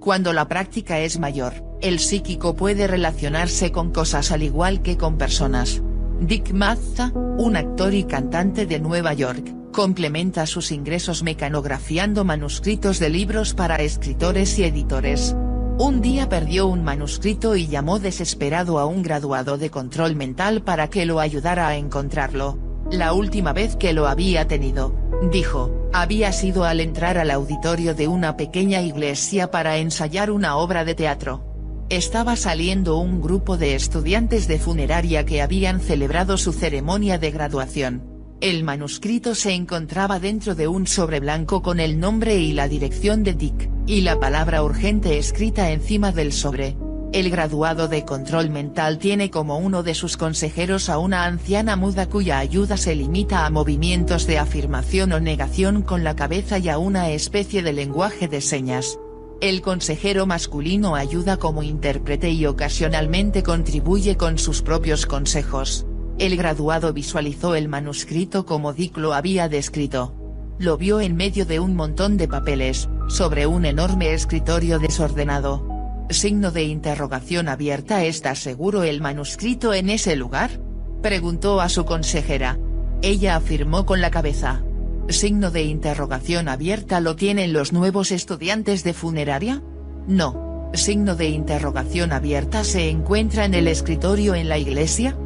Cuando la práctica es mayor, el psíquico puede relacionarse con cosas al igual que con personas. Dick Mazza, un actor y cantante de Nueva York, complementa sus ingresos mecanografiando manuscritos de libros para escritores y editores. Un día perdió un manuscrito y llamó desesperado a un graduado de control mental para que lo ayudara a encontrarlo. La última vez que lo había tenido, dijo, había sido al entrar al auditorio de una pequeña iglesia para ensayar una obra de teatro. Estaba saliendo un grupo de estudiantes de funeraria que habían celebrado su ceremonia de graduación. El manuscrito se encontraba dentro de un sobre blanco con el nombre y la dirección de Dick, y la palabra urgente escrita encima del sobre. El graduado de control mental tiene como uno de sus consejeros a una anciana muda cuya ayuda se limita a movimientos de afirmación o negación con la cabeza y a una especie de lenguaje de señas. El consejero masculino ayuda como intérprete y ocasionalmente contribuye con sus propios consejos. El graduado visualizó el manuscrito como Dick lo había descrito. Lo vio en medio de un montón de papeles, sobre un enorme escritorio desordenado. Signo de interrogación abierta ¿Está seguro el manuscrito en ese lugar? Preguntó a su consejera. Ella afirmó con la cabeza. Signo de interrogación abierta ¿Lo tienen los nuevos estudiantes de funeraria? No. Signo de interrogación abierta ¿Se encuentra en el escritorio en la iglesia?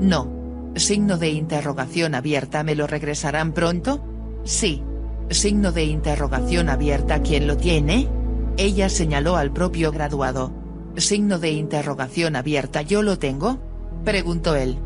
No. Signo de interrogación abierta ¿Me lo regresarán pronto? Sí. Signo de interrogación abierta ¿Quién lo tiene? Ella señaló al propio graduado. Signo de interrogación abierta ¿Yo lo tengo? Preguntó él.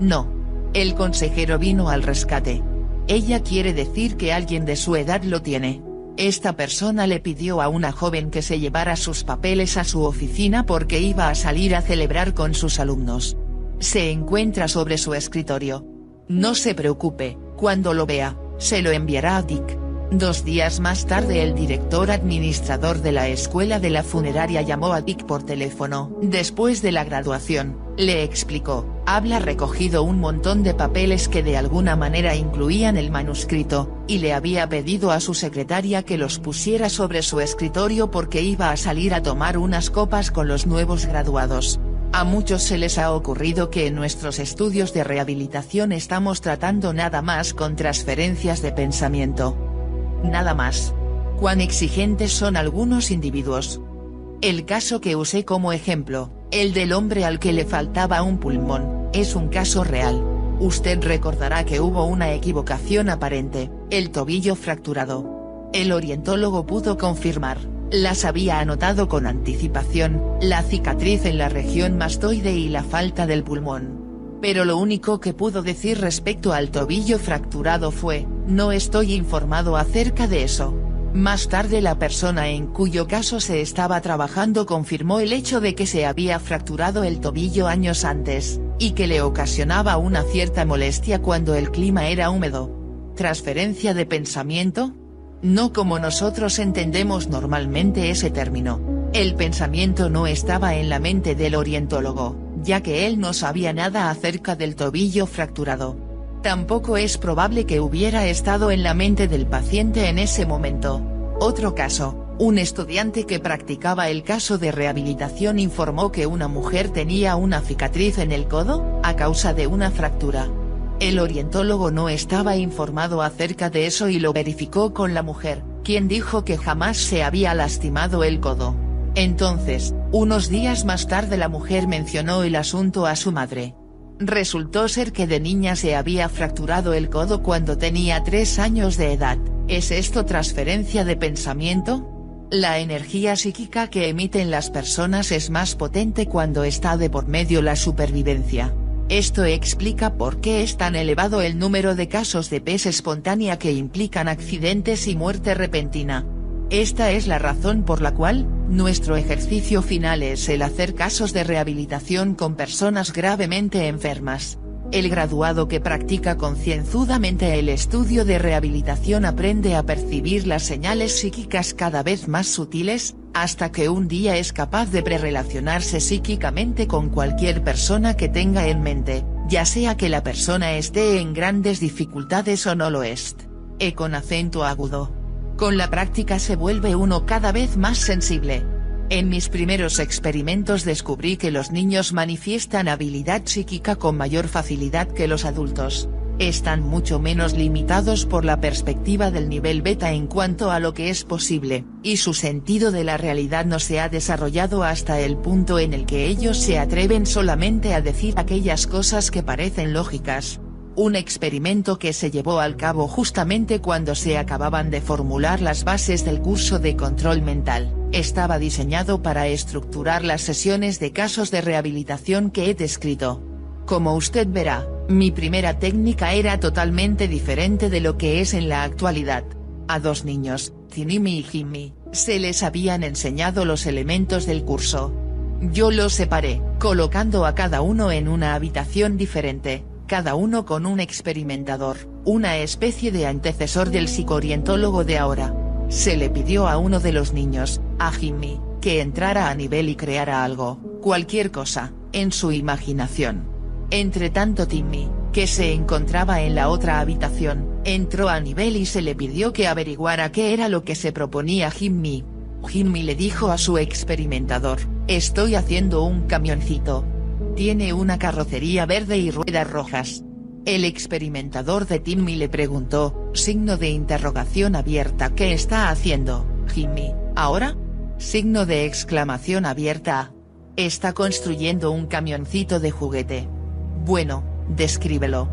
No. El consejero vino al rescate. Ella quiere decir que alguien de su edad lo tiene. Esta persona le pidió a una joven que se llevara sus papeles a su oficina porque iba a salir a celebrar con sus alumnos. Se encuentra sobre su escritorio. No se preocupe, cuando lo vea, se lo enviará a Dick. Dos días más tarde el director administrador de la escuela de la funeraria llamó a Dick por teléfono. Después de la graduación, le explicó, habla recogido un montón de papeles que de alguna manera incluían el manuscrito, y le había pedido a su secretaria que los pusiera sobre su escritorio porque iba a salir a tomar unas copas con los nuevos graduados. A muchos se les ha ocurrido que en nuestros estudios de rehabilitación estamos tratando nada más con transferencias de pensamiento. Nada más. Cuán exigentes son algunos individuos. El caso que usé como ejemplo, el del hombre al que le faltaba un pulmón, es un caso real. Usted recordará que hubo una equivocación aparente, el tobillo fracturado. El orientólogo pudo confirmar, las había anotado con anticipación, la cicatriz en la región mastoide y la falta del pulmón. Pero lo único que pudo decir respecto al tobillo fracturado fue, no estoy informado acerca de eso. Más tarde la persona en cuyo caso se estaba trabajando confirmó el hecho de que se había fracturado el tobillo años antes, y que le ocasionaba una cierta molestia cuando el clima era húmedo. ¿Transferencia de pensamiento? no como nosotros entendemos normalmente ese término. El pensamiento no estaba en la mente del orientólogo, ya que él no sabía nada acerca del tobillo fracturado. Tampoco es probable que hubiera estado en la mente del paciente en ese momento. Otro caso, un estudiante que practicaba el caso de rehabilitación informó que una mujer tenía una cicatriz en el codo, a causa de una fractura. El orientólogo no estaba informado acerca de eso y lo verificó con la mujer, quien dijo que jamás se había lastimado el codo. Entonces, unos días más tarde la mujer mencionó el asunto a su madre. Resultó ser que de niña se había fracturado el codo cuando tenía tres años de edad, ¿es esto transferencia de pensamiento? La energía psíquica que emiten las personas es más potente cuando está de por medio la supervivencia. Esto explica por qué es tan elevado el número de casos de pes espontánea que implican accidentes y muerte repentina. Esta es la razón por la cual, nuestro ejercicio final es el hacer casos de rehabilitación con personas gravemente enfermas. El graduado que practica concienzudamente el estudio de rehabilitación aprende a percibir las señales psíquicas cada vez más sutiles, hasta que un día es capaz de prerelacionarse psíquicamente con cualquier persona que tenga en mente, ya sea que la persona esté en grandes dificultades o no lo es. E con acento agudo. Con la práctica se vuelve uno cada vez más sensible. En mis primeros experimentos descubrí que los niños manifiestan habilidad psíquica con mayor facilidad que los adultos. Están mucho menos limitados por la perspectiva del nivel beta en cuanto a lo que es posible, y su sentido de la realidad no se ha desarrollado hasta el punto en el que ellos se atreven solamente a decir aquellas cosas que parecen lógicas, un experimento que se llevó al cabo justamente cuando se acababan de formular las bases del curso de control mental, estaba diseñado para estructurar las sesiones de casos de rehabilitación que he descrito. Como usted verá, mi primera técnica era totalmente diferente de lo que es en la actualidad. A dos niños, Tinimi y Jimmy, se les habían enseñado los elementos del curso. Yo los separé, colocando a cada uno en una habitación diferente, cada uno con un experimentador, una especie de antecesor del psicoorientólogo de ahora. Se le pidió a uno de los niños, a Jimmy, que entrara a nivel y creara algo, cualquier cosa, en su imaginación. Entre tanto Timmy, que se encontraba en la otra habitación, entró a nivel y se le pidió que averiguara qué era lo que se proponía Jimmy. Jimmy le dijo a su experimentador, estoy haciendo un camioncito, tiene una carrocería verde y ruedas rojas. El experimentador de Timmy le preguntó, signo de interrogación abierta ¿Qué está haciendo, Jimmy, ahora? Signo de exclamación abierta. Está construyendo un camioncito de juguete. Bueno, descríbelo.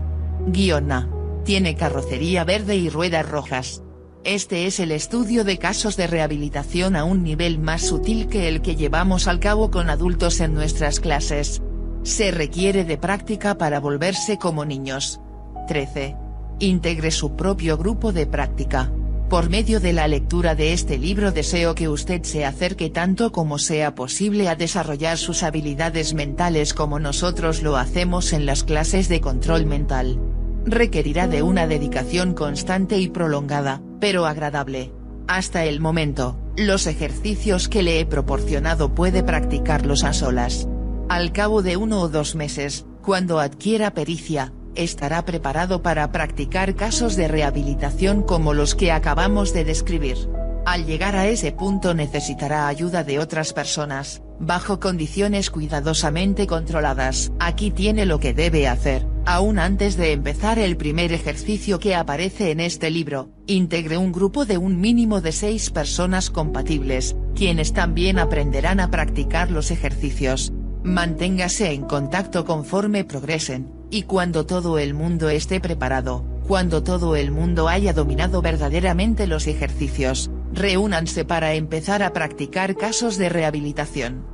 Guiona. Tiene carrocería verde y ruedas rojas. Este es el estudio de casos de rehabilitación a un nivel más sutil que el que llevamos al cabo con adultos en nuestras clases. Se requiere de práctica para volverse como niños. 13. Integre su propio grupo de práctica. Por medio de la lectura de este libro deseo que usted se acerque tanto como sea posible a desarrollar sus habilidades mentales como nosotros lo hacemos en las clases de control mental. Requerirá de una dedicación constante y prolongada, pero agradable. Hasta el momento, los ejercicios que le he proporcionado puede practicarlos a solas. Al cabo de uno o dos meses, cuando adquiera pericia, estará preparado para practicar casos de rehabilitación como los que acabamos de describir. Al llegar a ese punto necesitará ayuda de otras personas, bajo condiciones cuidadosamente controladas. Aquí tiene lo que debe hacer, aún antes de empezar el primer ejercicio que aparece en este libro, integre un grupo de un mínimo de seis personas compatibles, quienes también aprenderán a practicar los ejercicios, Manténgase en contacto conforme progresen, y cuando todo el mundo esté preparado, cuando todo el mundo haya dominado verdaderamente los ejercicios, reúnanse para empezar a practicar casos de rehabilitación.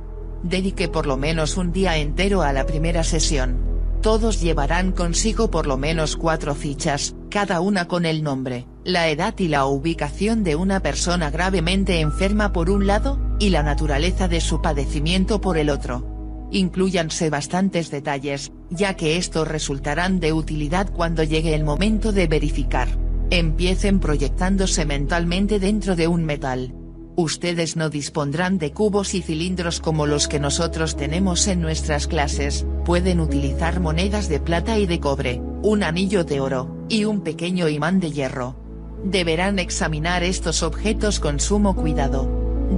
Dedique por lo menos un día entero a la primera sesión. Todos llevarán consigo por lo menos cuatro fichas, cada una con el nombre, la edad y la ubicación de una persona gravemente enferma por un lado, y la naturaleza de su padecimiento por el otro incluyanse bastantes detalles, ya que estos resultarán de utilidad cuando llegue el momento de verificar. Empiecen proyectándose mentalmente dentro de un metal. Ustedes no dispondrán de cubos y cilindros como los que nosotros tenemos en nuestras clases, pueden utilizar monedas de plata y de cobre, un anillo de oro, y un pequeño imán de hierro. Deberán examinar estos objetos con sumo cuidado.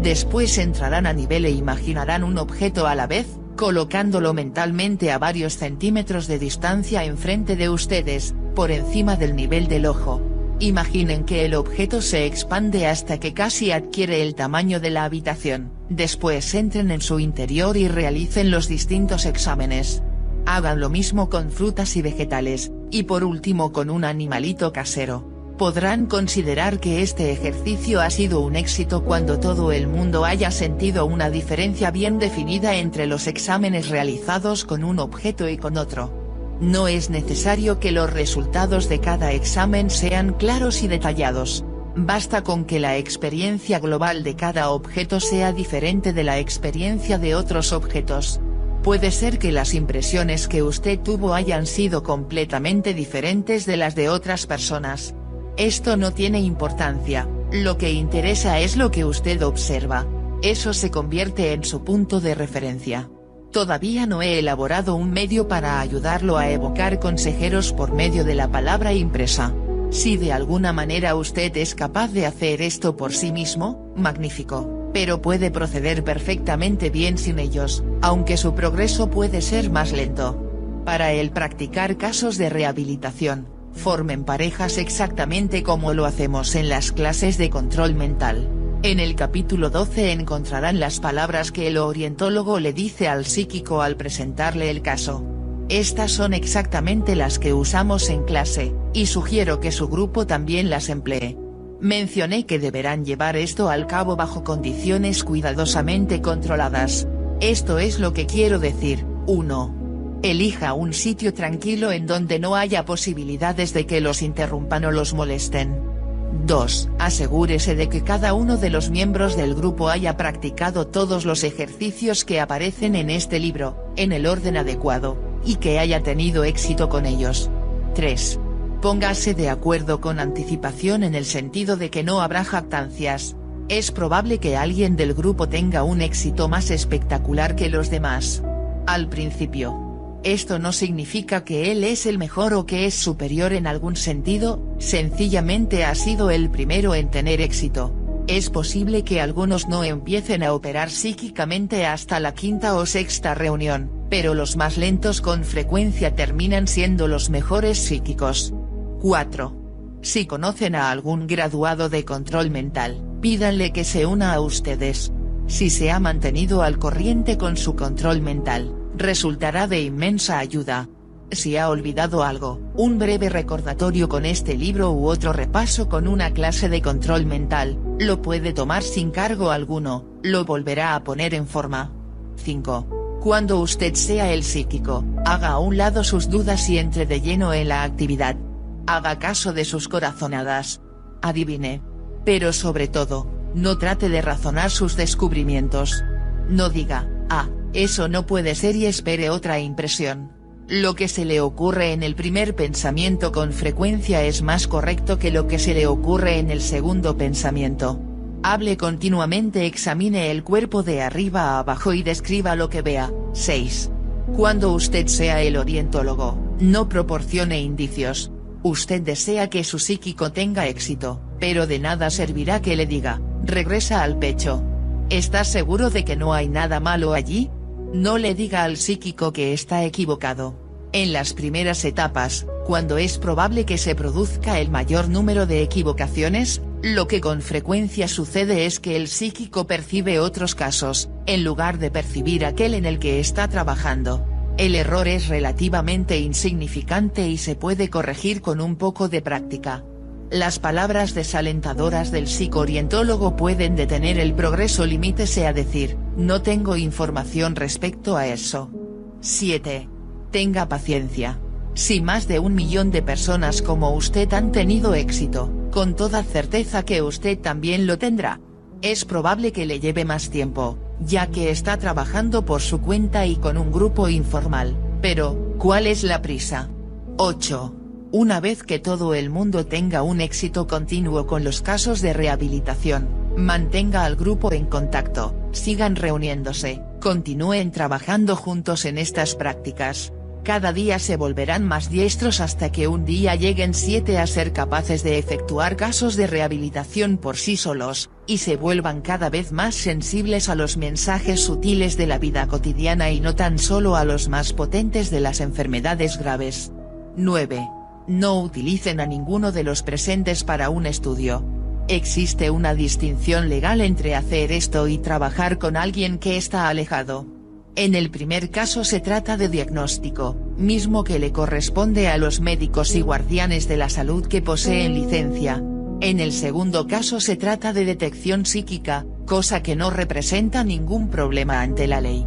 Después entrarán a nivel e imaginarán un objeto a la vez, colocándolo mentalmente a varios centímetros de distancia enfrente de ustedes, por encima del nivel del ojo. Imaginen que el objeto se expande hasta que casi adquiere el tamaño de la habitación, después entren en su interior y realicen los distintos exámenes. Hagan lo mismo con frutas y vegetales, y por último con un animalito casero podrán considerar que este ejercicio ha sido un éxito cuando todo el mundo haya sentido una diferencia bien definida entre los exámenes realizados con un objeto y con otro. No es necesario que los resultados de cada examen sean claros y detallados. Basta con que la experiencia global de cada objeto sea diferente de la experiencia de otros objetos. Puede ser que las impresiones que usted tuvo hayan sido completamente diferentes de las de otras personas. Esto no tiene importancia, lo que interesa es lo que usted observa. Eso se convierte en su punto de referencia. Todavía no he elaborado un medio para ayudarlo a evocar consejeros por medio de la palabra impresa. Si de alguna manera usted es capaz de hacer esto por sí mismo, magnífico, pero puede proceder perfectamente bien sin ellos, aunque su progreso puede ser más lento. Para el practicar casos de rehabilitación, formen parejas exactamente como lo hacemos en las clases de control mental. En el capítulo 12 encontrarán las palabras que el orientólogo le dice al psíquico al presentarle el caso. Estas son exactamente las que usamos en clase, y sugiero que su grupo también las emplee. Mencioné que deberán llevar esto al cabo bajo condiciones cuidadosamente controladas. Esto es lo que quiero decir, 1. Elija un sitio tranquilo en donde no haya posibilidades de que los interrumpan o los molesten. 2. Asegúrese de que cada uno de los miembros del grupo haya practicado todos los ejercicios que aparecen en este libro, en el orden adecuado, y que haya tenido éxito con ellos. 3. Póngase de acuerdo con anticipación en el sentido de que no habrá jactancias. Es probable que alguien del grupo tenga un éxito más espectacular que los demás. Al principio, esto no significa que él es el mejor o que es superior en algún sentido, sencillamente ha sido el primero en tener éxito. Es posible que algunos no empiecen a operar psíquicamente hasta la quinta o sexta reunión, pero los más lentos con frecuencia terminan siendo los mejores psíquicos. 4. Si conocen a algún graduado de control mental, pídanle que se una a ustedes. Si se ha mantenido al corriente con su control mental, resultará de inmensa ayuda. Si ha olvidado algo, un breve recordatorio con este libro u otro repaso con una clase de control mental, lo puede tomar sin cargo alguno, lo volverá a poner en forma. 5. Cuando usted sea el psíquico, haga a un lado sus dudas y entre de lleno en la actividad. Haga caso de sus corazonadas. Adivine. Pero sobre todo, no trate de razonar sus descubrimientos. No diga, ah, eso no puede ser y espere otra impresión. Lo que se le ocurre en el primer pensamiento con frecuencia es más correcto que lo que se le ocurre en el segundo pensamiento. Hable continuamente examine el cuerpo de arriba a abajo y describa lo que vea. 6. Cuando usted sea el orientólogo, no proporcione indicios. Usted desea que su psíquico tenga éxito, pero de nada servirá que le diga, regresa al pecho. ¿Estás seguro de que no hay nada malo allí? No le diga al psíquico que está equivocado. En las primeras etapas, cuando es probable que se produzca el mayor número de equivocaciones, lo que con frecuencia sucede es que el psíquico percibe otros casos, en lugar de percibir aquel en el que está trabajando. El error es relativamente insignificante y se puede corregir con un poco de práctica. Las palabras desalentadoras del psicoorientólogo pueden detener el progreso limítese a decir, no tengo información respecto a eso. 7. Tenga paciencia. Si más de un millón de personas como usted han tenido éxito, con toda certeza que usted también lo tendrá. Es probable que le lleve más tiempo, ya que está trabajando por su cuenta y con un grupo informal, pero, ¿cuál es la prisa? 8. Una vez que todo el mundo tenga un éxito continuo con los casos de rehabilitación, mantenga al grupo en contacto, sigan reuniéndose, continúen trabajando juntos en estas prácticas. Cada día se volverán más diestros hasta que un día lleguen siete a ser capaces de efectuar casos de rehabilitación por sí solos, y se vuelvan cada vez más sensibles a los mensajes sutiles de la vida cotidiana y no tan solo a los más potentes de las enfermedades graves. 9. No utilicen a ninguno de los presentes para un estudio. Existe una distinción legal entre hacer esto y trabajar con alguien que está alejado. En el primer caso se trata de diagnóstico, mismo que le corresponde a los médicos y guardianes de la salud que poseen licencia. En el segundo caso se trata de detección psíquica, cosa que no representa ningún problema ante la ley.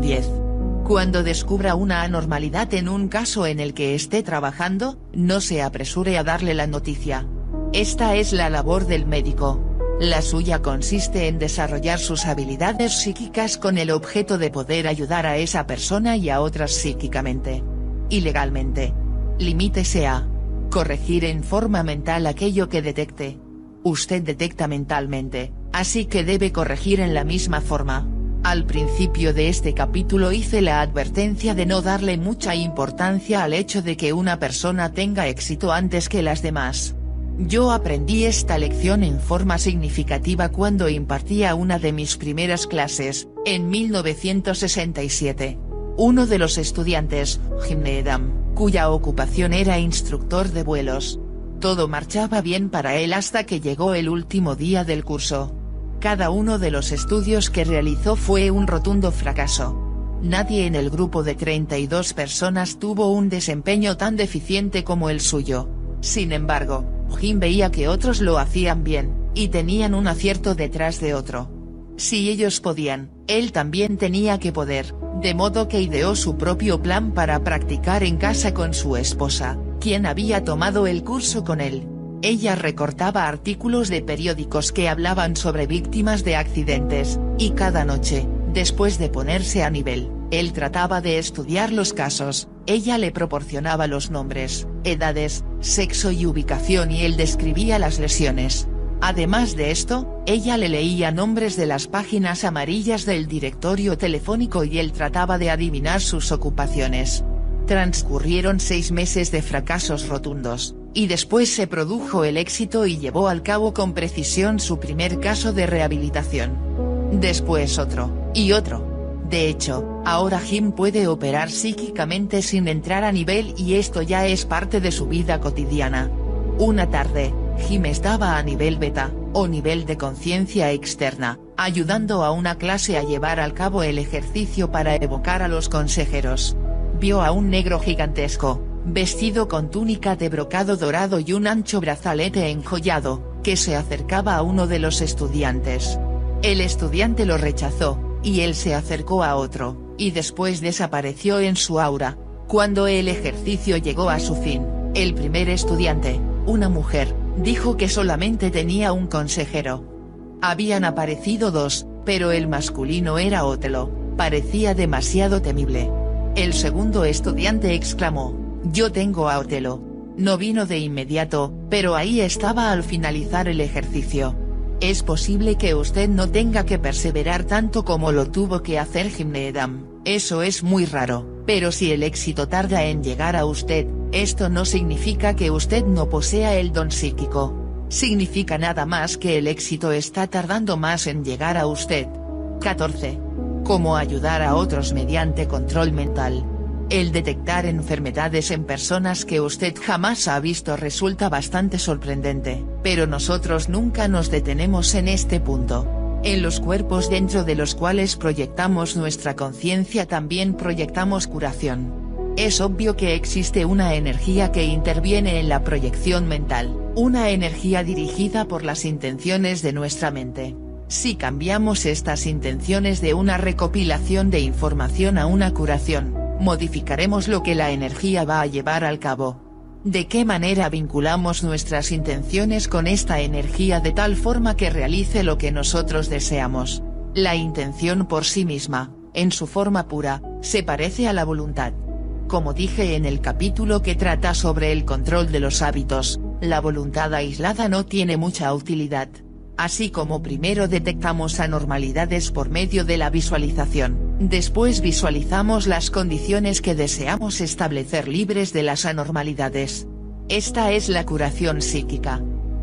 10. Cuando descubra una anormalidad en un caso en el que esté trabajando, no se apresure a darle la noticia. Esta es la labor del médico. La suya consiste en desarrollar sus habilidades psíquicas con el objeto de poder ayudar a esa persona y a otras psíquicamente. Y legalmente. Limítese a corregir en forma mental aquello que detecte. Usted detecta mentalmente, así que debe corregir en la misma forma. Al principio de este capítulo hice la advertencia de no darle mucha importancia al hecho de que una persona tenga éxito antes que las demás. Yo aprendí esta lección en forma significativa cuando impartía una de mis primeras clases, en 1967. Uno de los estudiantes, Jim Needham, cuya ocupación era instructor de vuelos. Todo marchaba bien para él hasta que llegó el último día del curso. Cada uno de los estudios que realizó fue un rotundo fracaso. Nadie en el grupo de 32 personas tuvo un desempeño tan deficiente como el suyo. Sin embargo, Jim veía que otros lo hacían bien, y tenían un acierto detrás de otro. Si ellos podían, él también tenía que poder, de modo que ideó su propio plan para practicar en casa con su esposa, quien había tomado el curso con él. Ella recortaba artículos de periódicos que hablaban sobre víctimas de accidentes, y cada noche, después de ponerse a nivel, él trataba de estudiar los casos, ella le proporcionaba los nombres, edades, sexo y ubicación y él describía las lesiones. Además de esto, ella le leía nombres de las páginas amarillas del directorio telefónico y él trataba de adivinar sus ocupaciones. Transcurrieron seis meses de fracasos rotundos, y después se produjo el éxito y llevó al cabo con precisión su primer caso de rehabilitación. Después otro, y otro. De hecho, ahora Jim puede operar psíquicamente sin entrar a nivel y esto ya es parte de su vida cotidiana. Una tarde, Jim estaba a nivel beta, o nivel de conciencia externa, ayudando a una clase a llevar al cabo el ejercicio para evocar a los consejeros. Vio a un negro gigantesco, vestido con túnica de brocado dorado y un ancho brazalete enjollado, que se acercaba a uno de los estudiantes. El estudiante lo rechazó, y él se acercó a otro, y después desapareció en su aura. Cuando el ejercicio llegó a su fin, el primer estudiante, una mujer, dijo que solamente tenía un consejero. Habían aparecido dos, pero el masculino era Otelo, parecía demasiado temible. El segundo estudiante exclamó, yo tengo a Otelo. No vino de inmediato, pero ahí estaba al finalizar el ejercicio. Es posible que usted no tenga que perseverar tanto como lo tuvo que hacer Gimneedam, eso es muy raro, pero si el éxito tarda en llegar a usted, esto no significa que usted no posea el don psíquico. Significa nada más que el éxito está tardando más en llegar a usted. 14. Cómo ayudar a otros mediante control mental. El detectar enfermedades en personas que usted jamás ha visto resulta bastante sorprendente, pero nosotros nunca nos detenemos en este punto. En los cuerpos dentro de los cuales proyectamos nuestra conciencia también proyectamos curación. Es obvio que existe una energía que interviene en la proyección mental, una energía dirigida por las intenciones de nuestra mente. Si cambiamos estas intenciones de una recopilación de información a una curación, modificaremos lo que la energía va a llevar al cabo. ¿De qué manera vinculamos nuestras intenciones con esta energía de tal forma que realice lo que nosotros deseamos? La intención por sí misma, en su forma pura, se parece a la voluntad. Como dije en el capítulo que trata sobre el control de los hábitos, la voluntad aislada no tiene mucha utilidad. Así como primero detectamos anormalidades por medio de la visualización, después visualizamos las condiciones que deseamos establecer libres de las anormalidades. Esta es la curación psíquica.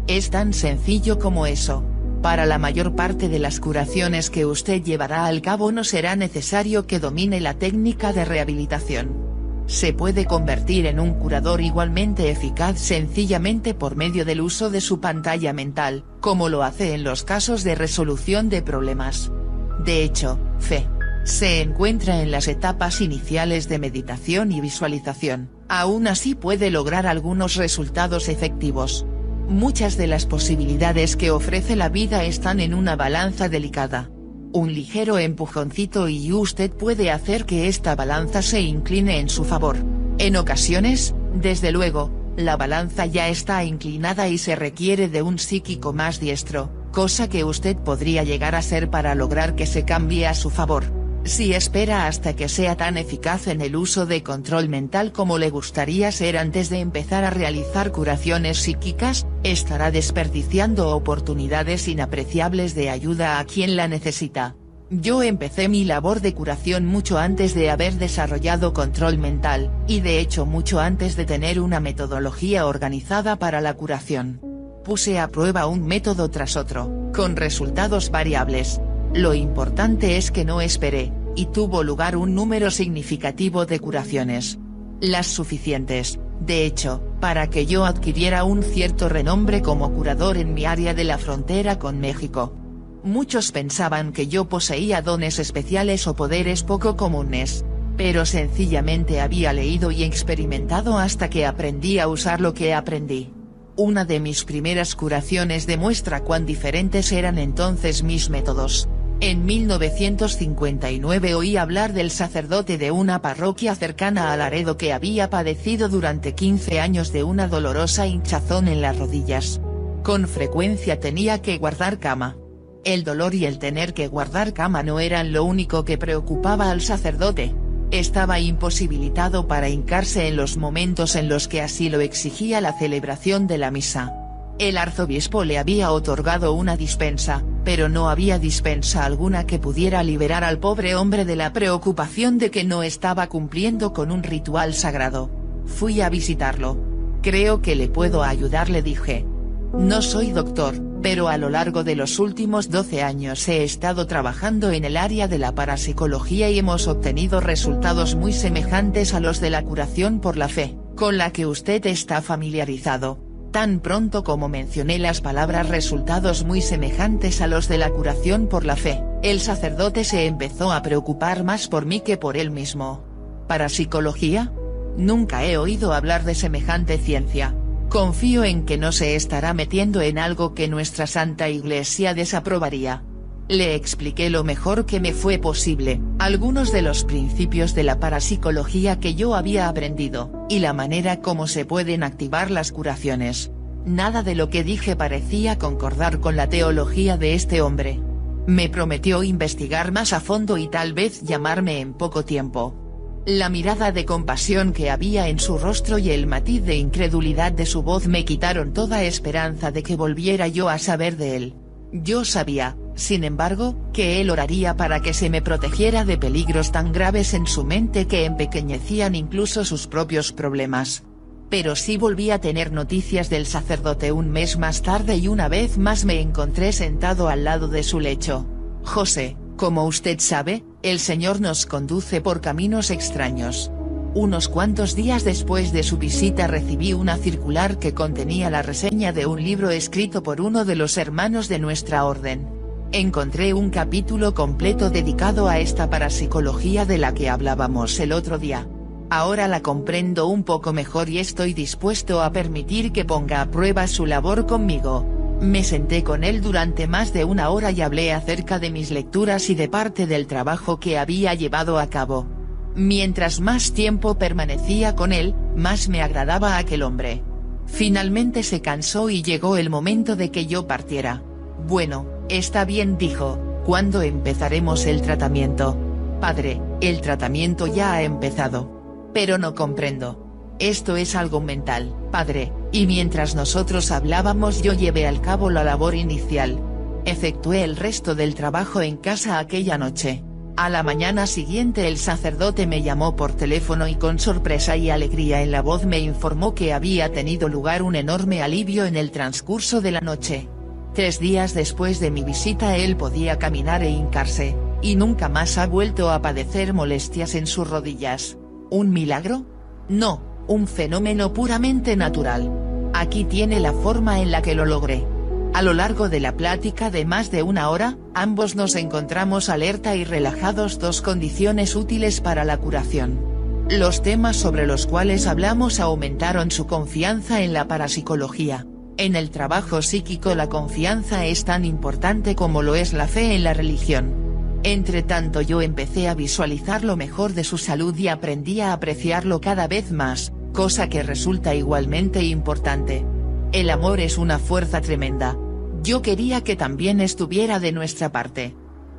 Es tan sencillo como eso. Para la mayor parte de las curaciones que usted llevará al cabo no será necesario que domine la técnica de rehabilitación se puede convertir en un curador igualmente eficaz sencillamente por medio del uso de su pantalla mental, como lo hace en los casos de resolución de problemas. De hecho, fe. Se encuentra en las etapas iniciales de meditación y visualización, aún así puede lograr algunos resultados efectivos. Muchas de las posibilidades que ofrece la vida están en una balanza delicada un ligero empujoncito y usted puede hacer que esta balanza se incline en su favor. En ocasiones, desde luego, la balanza ya está inclinada y se requiere de un psíquico más diestro, cosa que usted podría llegar a ser para lograr que se cambie a su favor. Si espera hasta que sea tan eficaz en el uso de control mental como le gustaría ser antes de empezar a realizar curaciones psíquicas, estará desperdiciando oportunidades inapreciables de ayuda a quien la necesita. Yo empecé mi labor de curación mucho antes de haber desarrollado control mental, y de hecho mucho antes de tener una metodología organizada para la curación. Puse a prueba un método tras otro, con resultados variables. Lo importante es que no esperé, y tuvo lugar un número significativo de curaciones. Las suficientes, de hecho, para que yo adquiriera un cierto renombre como curador en mi área de la frontera con México. Muchos pensaban que yo poseía dones especiales o poderes poco comunes. Pero sencillamente había leído y experimentado hasta que aprendí a usar lo que aprendí. Una de mis primeras curaciones demuestra cuán diferentes eran entonces mis métodos. En 1959 oí hablar del sacerdote de una parroquia cercana a Laredo que había padecido durante 15 años de una dolorosa hinchazón en las rodillas. Con frecuencia tenía que guardar cama. El dolor y el tener que guardar cama no eran lo único que preocupaba al sacerdote. Estaba imposibilitado para hincarse en los momentos en los que así lo exigía la celebración de la misa. El arzobispo le había otorgado una dispensa, pero no había dispensa alguna que pudiera liberar al pobre hombre de la preocupación de que no estaba cumpliendo con un ritual sagrado. Fui a visitarlo. Creo que le puedo ayudar le dije. No soy doctor, pero a lo largo de los últimos 12 años he estado trabajando en el área de la parapsicología y hemos obtenido resultados muy semejantes a los de la curación por la fe, con la que usted está familiarizado. Tan pronto como mencioné las palabras resultados muy semejantes a los de la curación por la fe, el sacerdote se empezó a preocupar más por mí que por él mismo. ¿Parapsicología? Nunca he oído hablar de semejante ciencia, Confío en que no se estará metiendo en algo que nuestra Santa Iglesia desaprobaría. Le expliqué lo mejor que me fue posible, algunos de los principios de la parapsicología que yo había aprendido, y la manera como se pueden activar las curaciones. Nada de lo que dije parecía concordar con la teología de este hombre. Me prometió investigar más a fondo y tal vez llamarme en poco tiempo. La mirada de compasión que había en su rostro y el matiz de incredulidad de su voz me quitaron toda esperanza de que volviera yo a saber de él. Yo sabía, sin embargo, que él oraría para que se me protegiera de peligros tan graves en su mente que empequeñecían incluso sus propios problemas. Pero sí volví a tener noticias del sacerdote un mes más tarde y una vez más me encontré sentado al lado de su lecho. José, como usted sabe, el Señor nos conduce por caminos extraños. Unos cuantos días después de su visita recibí una circular que contenía la reseña de un libro escrito por uno de los hermanos de nuestra orden. Encontré un capítulo completo dedicado a esta parapsicología de la que hablábamos el otro día. Ahora la comprendo un poco mejor y estoy dispuesto a permitir que ponga a prueba su labor conmigo. Me senté con él durante más de una hora y hablé acerca de mis lecturas y de parte del trabajo que había llevado a cabo. Mientras más tiempo permanecía con él, más me agradaba aquel hombre. Finalmente se cansó y llegó el momento de que yo partiera. Bueno, está bien dijo, ¿cuándo empezaremos el tratamiento? Padre, el tratamiento ya ha empezado. Pero no comprendo. Esto es algo mental, padre, y mientras nosotros hablábamos yo llevé al cabo la labor inicial. Efectué el resto del trabajo en casa aquella noche. A la mañana siguiente el sacerdote me llamó por teléfono y con sorpresa y alegría en la voz me informó que había tenido lugar un enorme alivio en el transcurso de la noche. Tres días después de mi visita él podía caminar e hincarse, y nunca más ha vuelto a padecer molestias en sus rodillas. ¿Un milagro? No, un fenómeno puramente natural. Aquí tiene la forma en la que lo logré. A lo largo de la plática de más de una hora, ambos nos encontramos alerta y relajados dos condiciones útiles para la curación. Los temas sobre los cuales hablamos aumentaron su confianza en la parapsicología. En el trabajo psíquico la confianza es tan importante como lo es la fe en la religión. Entre tanto yo empecé a visualizar lo mejor de su salud y aprendí a apreciarlo cada vez más, cosa que resulta igualmente importante. El amor es una fuerza tremenda. Yo quería que también estuviera de nuestra parte.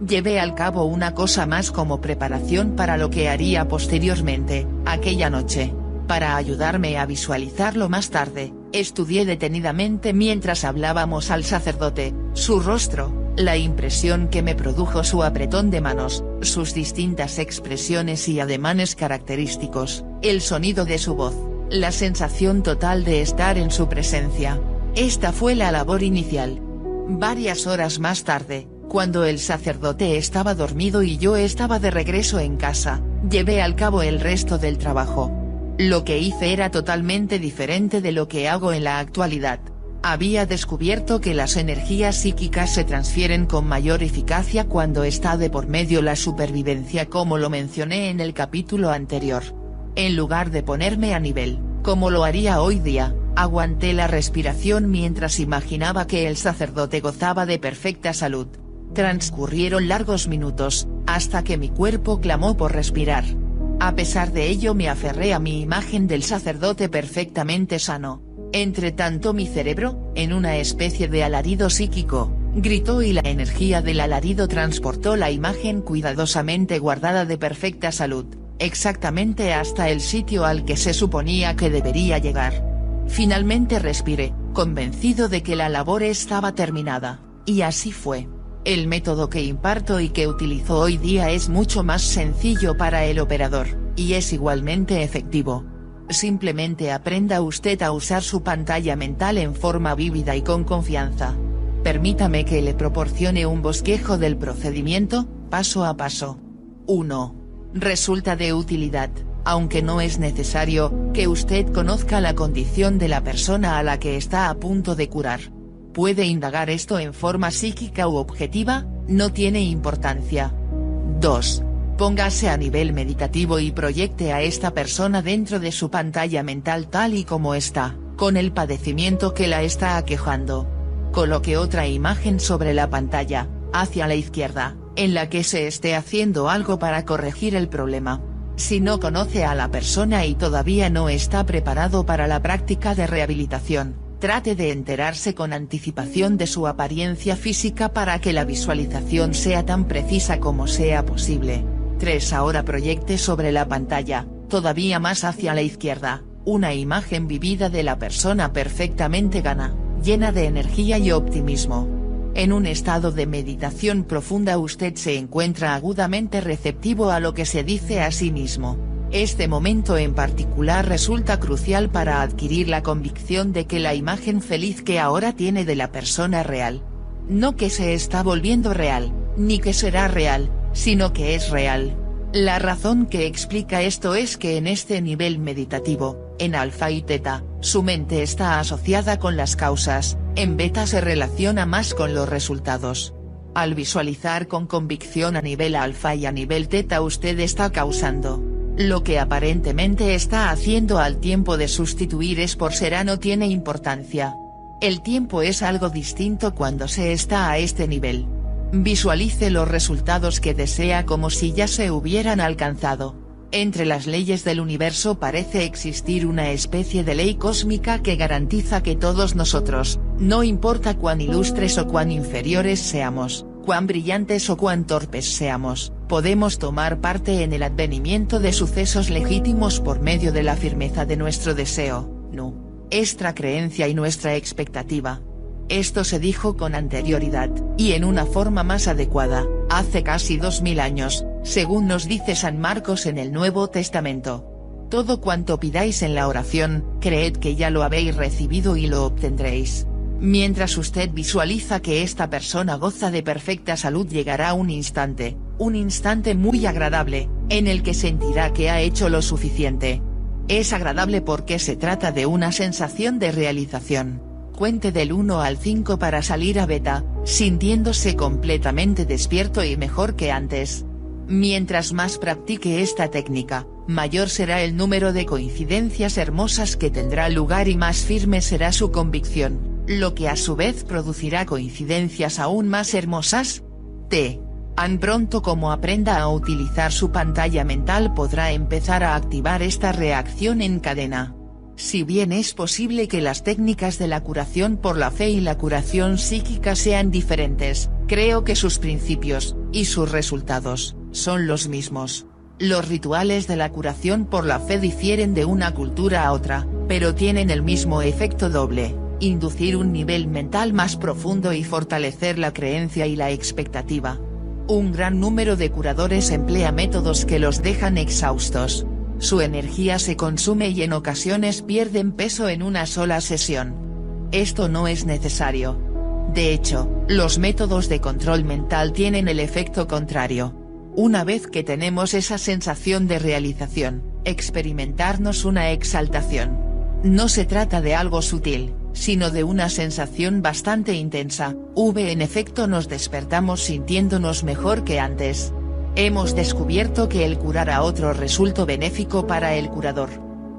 Llevé al cabo una cosa más como preparación para lo que haría posteriormente, aquella noche. Para ayudarme a visualizarlo más tarde, estudié detenidamente mientras hablábamos al sacerdote, su rostro, la impresión que me produjo su apretón de manos, sus distintas expresiones y ademanes característicos, el sonido de su voz, la sensación total de estar en su presencia. Esta fue la labor inicial. Varias horas más tarde, cuando el sacerdote estaba dormido y yo estaba de regreso en casa, llevé al cabo el resto del trabajo. Lo que hice era totalmente diferente de lo que hago en la actualidad. Había descubierto que las energías psíquicas se transfieren con mayor eficacia cuando está de por medio la supervivencia como lo mencioné en el capítulo anterior. En lugar de ponerme a nivel, como lo haría hoy día, aguanté la respiración mientras imaginaba que el sacerdote gozaba de perfecta salud. Transcurrieron largos minutos, hasta que mi cuerpo clamó por respirar. A pesar de ello me aferré a mi imagen del sacerdote perfectamente sano. Entre tanto mi cerebro, en una especie de alarido psíquico, gritó y la energía del alarido transportó la imagen cuidadosamente guardada de perfecta salud, exactamente hasta el sitio al que se suponía que debería llegar. Finalmente respiré, convencido de que la labor estaba terminada, y así fue. El método que imparto y que utilizo hoy día es mucho más sencillo para el operador, y es igualmente efectivo. Simplemente aprenda usted a usar su pantalla mental en forma vívida y con confianza. Permítame que le proporcione un bosquejo del procedimiento, paso a paso. 1. Resulta de utilidad, aunque no es necesario, que usted conozca la condición de la persona a la que está a punto de curar. Puede indagar esto en forma psíquica u objetiva, no tiene importancia. 2 Póngase a nivel meditativo y proyecte a esta persona dentro de su pantalla mental tal y como está, con el padecimiento que la está aquejando. Coloque otra imagen sobre la pantalla, hacia la izquierda, en la que se esté haciendo algo para corregir el problema. Si no conoce a la persona y todavía no está preparado para la práctica de rehabilitación, trate de enterarse con anticipación de su apariencia física para que la visualización sea tan precisa como sea posible. 3. Ahora proyecte sobre la pantalla, todavía más hacia la izquierda, una imagen vivida de la persona perfectamente gana, llena de energía y optimismo. En un estado de meditación profunda usted se encuentra agudamente receptivo a lo que se dice a sí mismo. Este momento en particular resulta crucial para adquirir la convicción de que la imagen feliz que ahora tiene de la persona real. No que se está volviendo real, ni que será real, sino que es real. La razón que explica esto es que en este nivel meditativo, en alfa y teta, su mente está asociada con las causas, en beta se relaciona más con los resultados. Al visualizar con convicción a nivel alfa y a nivel teta usted está causando. Lo que aparentemente está haciendo al tiempo de sustituir es por será no tiene importancia. El tiempo es algo distinto cuando se está a este nivel. Visualice los resultados que desea como si ya se hubieran alcanzado. Entre las leyes del universo parece existir una especie de ley cósmica que garantiza que todos nosotros, no importa cuán ilustres o cuán inferiores seamos, cuán brillantes o cuán torpes seamos, podemos tomar parte en el advenimiento de sucesos legítimos por medio de la firmeza de nuestro deseo, no, nuestra creencia y nuestra expectativa. Esto se dijo con anterioridad, y en una forma más adecuada, hace casi dos mil años, según nos dice San Marcos en el Nuevo Testamento. Todo cuanto pidáis en la oración, creed que ya lo habéis recibido y lo obtendréis. Mientras usted visualiza que esta persona goza de perfecta salud llegará un instante, un instante muy agradable, en el que sentirá que ha hecho lo suficiente. Es agradable porque se trata de una sensación de realización cuente del 1 al 5 para salir a beta, sintiéndose completamente despierto y mejor que antes. Mientras más practique esta técnica, mayor será el número de coincidencias hermosas que tendrá lugar y más firme será su convicción, lo que a su vez producirá coincidencias aún más hermosas. T. Tan pronto como aprenda a utilizar su pantalla mental podrá empezar a activar esta reacción en cadena. Si bien es posible que las técnicas de la curación por la fe y la curación psíquica sean diferentes, creo que sus principios, y sus resultados, son los mismos. Los rituales de la curación por la fe difieren de una cultura a otra, pero tienen el mismo efecto doble, inducir un nivel mental más profundo y fortalecer la creencia y la expectativa. Un gran número de curadores emplea métodos que los dejan exhaustos. Su energía se consume y en ocasiones pierden peso en una sola sesión. Esto no es necesario. De hecho, los métodos de control mental tienen el efecto contrario. Una vez que tenemos esa sensación de realización, experimentarnos una exaltación. No se trata de algo sutil, sino de una sensación bastante intensa, v en efecto nos despertamos sintiéndonos mejor que antes. Hemos descubierto que el curar a otro resultó benéfico para el curador.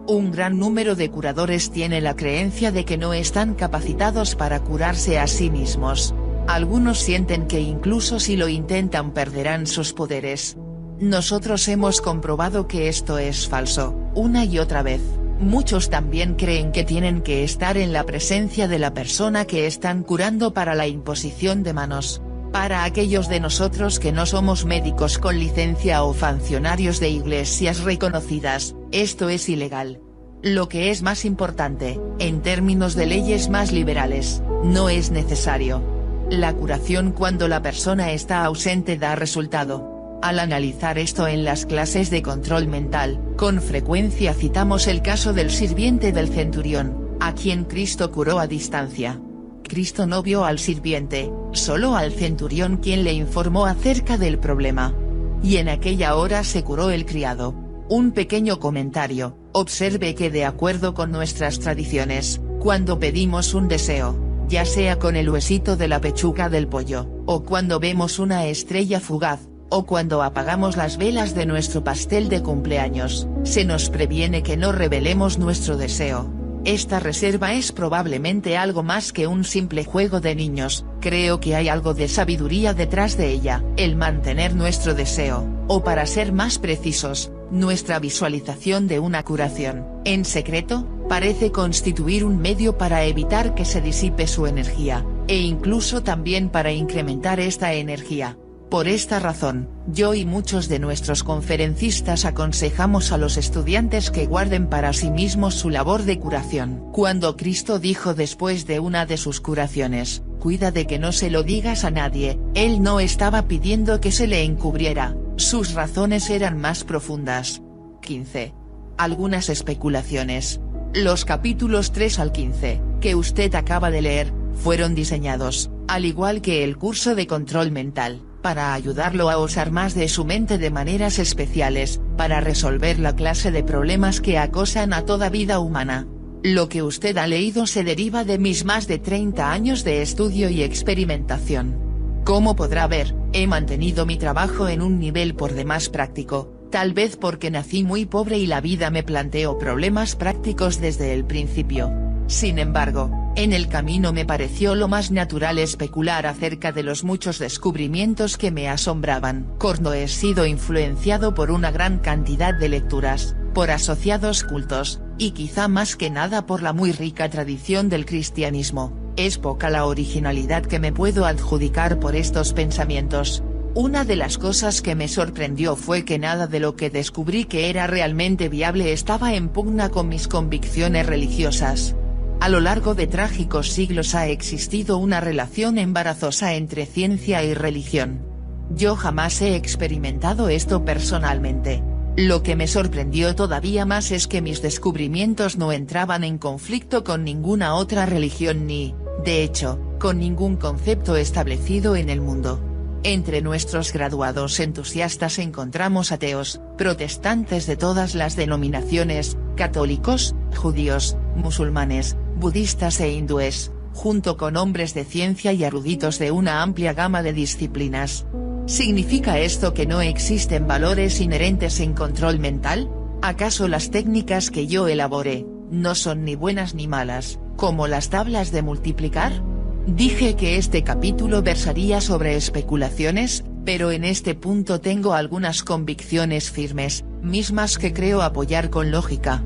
Un gran número de curadores tiene la creencia de que no están capacitados para curarse a sí mismos. Algunos sienten que incluso si lo intentan perderán sus poderes. Nosotros hemos comprobado que esto es falso, una y otra vez. Muchos también creen que tienen que estar en la presencia de la persona que están curando para la imposición de manos. Para aquellos de nosotros que no somos médicos con licencia o funcionarios de iglesias reconocidas, esto es ilegal. Lo que es más importante, en términos de leyes más liberales, no es necesario. La curación cuando la persona está ausente da resultado. Al analizar esto en las clases de control mental, con frecuencia citamos el caso del sirviente del centurión, a quien Cristo curó a distancia. Cristo no vio al sirviente, solo al centurión quien le informó acerca del problema. Y en aquella hora se curó el criado. Un pequeño comentario, observe que de acuerdo con nuestras tradiciones, cuando pedimos un deseo, ya sea con el huesito de la pechuga del pollo, o cuando vemos una estrella fugaz, o cuando apagamos las velas de nuestro pastel de cumpleaños, se nos previene que no revelemos nuestro deseo. Esta reserva es probablemente algo más que un simple juego de niños, creo que hay algo de sabiduría detrás de ella, el mantener nuestro deseo, o para ser más precisos, nuestra visualización de una curación, en secreto, parece constituir un medio para evitar que se disipe su energía, e incluso también para incrementar esta energía. Por esta razón, yo y muchos de nuestros conferencistas aconsejamos a los estudiantes que guarden para sí mismos su labor de curación. Cuando Cristo dijo después de una de sus curaciones, cuida de que no se lo digas a nadie, él no estaba pidiendo que se le encubriera, sus razones eran más profundas. 15. Algunas especulaciones. Los capítulos 3 al 15, que usted acaba de leer, fueron diseñados, al igual que el curso de control mental, para ayudarlo a usar más de su mente de maneras especiales, para resolver la clase de problemas que acosan a toda vida humana. Lo que usted ha leído se deriva de mis más de 30 años de estudio y experimentación. Como podrá ver, he mantenido mi trabajo en un nivel por demás práctico, tal vez porque nací muy pobre y la vida me planteó problemas prácticos desde el principio. Sin embargo, en el camino me pareció lo más natural especular acerca de los muchos descubrimientos que me asombraban. Corno he sido influenciado por una gran cantidad de lecturas, por asociados cultos, y quizá más que nada por la muy rica tradición del cristianismo. Es poca la originalidad que me puedo adjudicar por estos pensamientos. Una de las cosas que me sorprendió fue que nada de lo que descubrí que era realmente viable estaba en pugna con mis convicciones religiosas. A lo largo de trágicos siglos ha existido una relación embarazosa entre ciencia y religión. Yo jamás he experimentado esto personalmente. Lo que me sorprendió todavía más es que mis descubrimientos no entraban en conflicto con ninguna otra religión ni, de hecho, con ningún concepto establecido en el mundo. Entre nuestros graduados entusiastas encontramos ateos, protestantes de todas las denominaciones, católicos, judíos, musulmanes, budistas e hindúes, junto con hombres de ciencia y eruditos de una amplia gama de disciplinas. ¿Significa esto que no existen valores inherentes en control mental? ¿Acaso las técnicas que yo elaboré, no son ni buenas ni malas, como las tablas de multiplicar? Dije que este capítulo versaría sobre especulaciones, pero en este punto tengo algunas convicciones firmes, mismas que creo apoyar con lógica.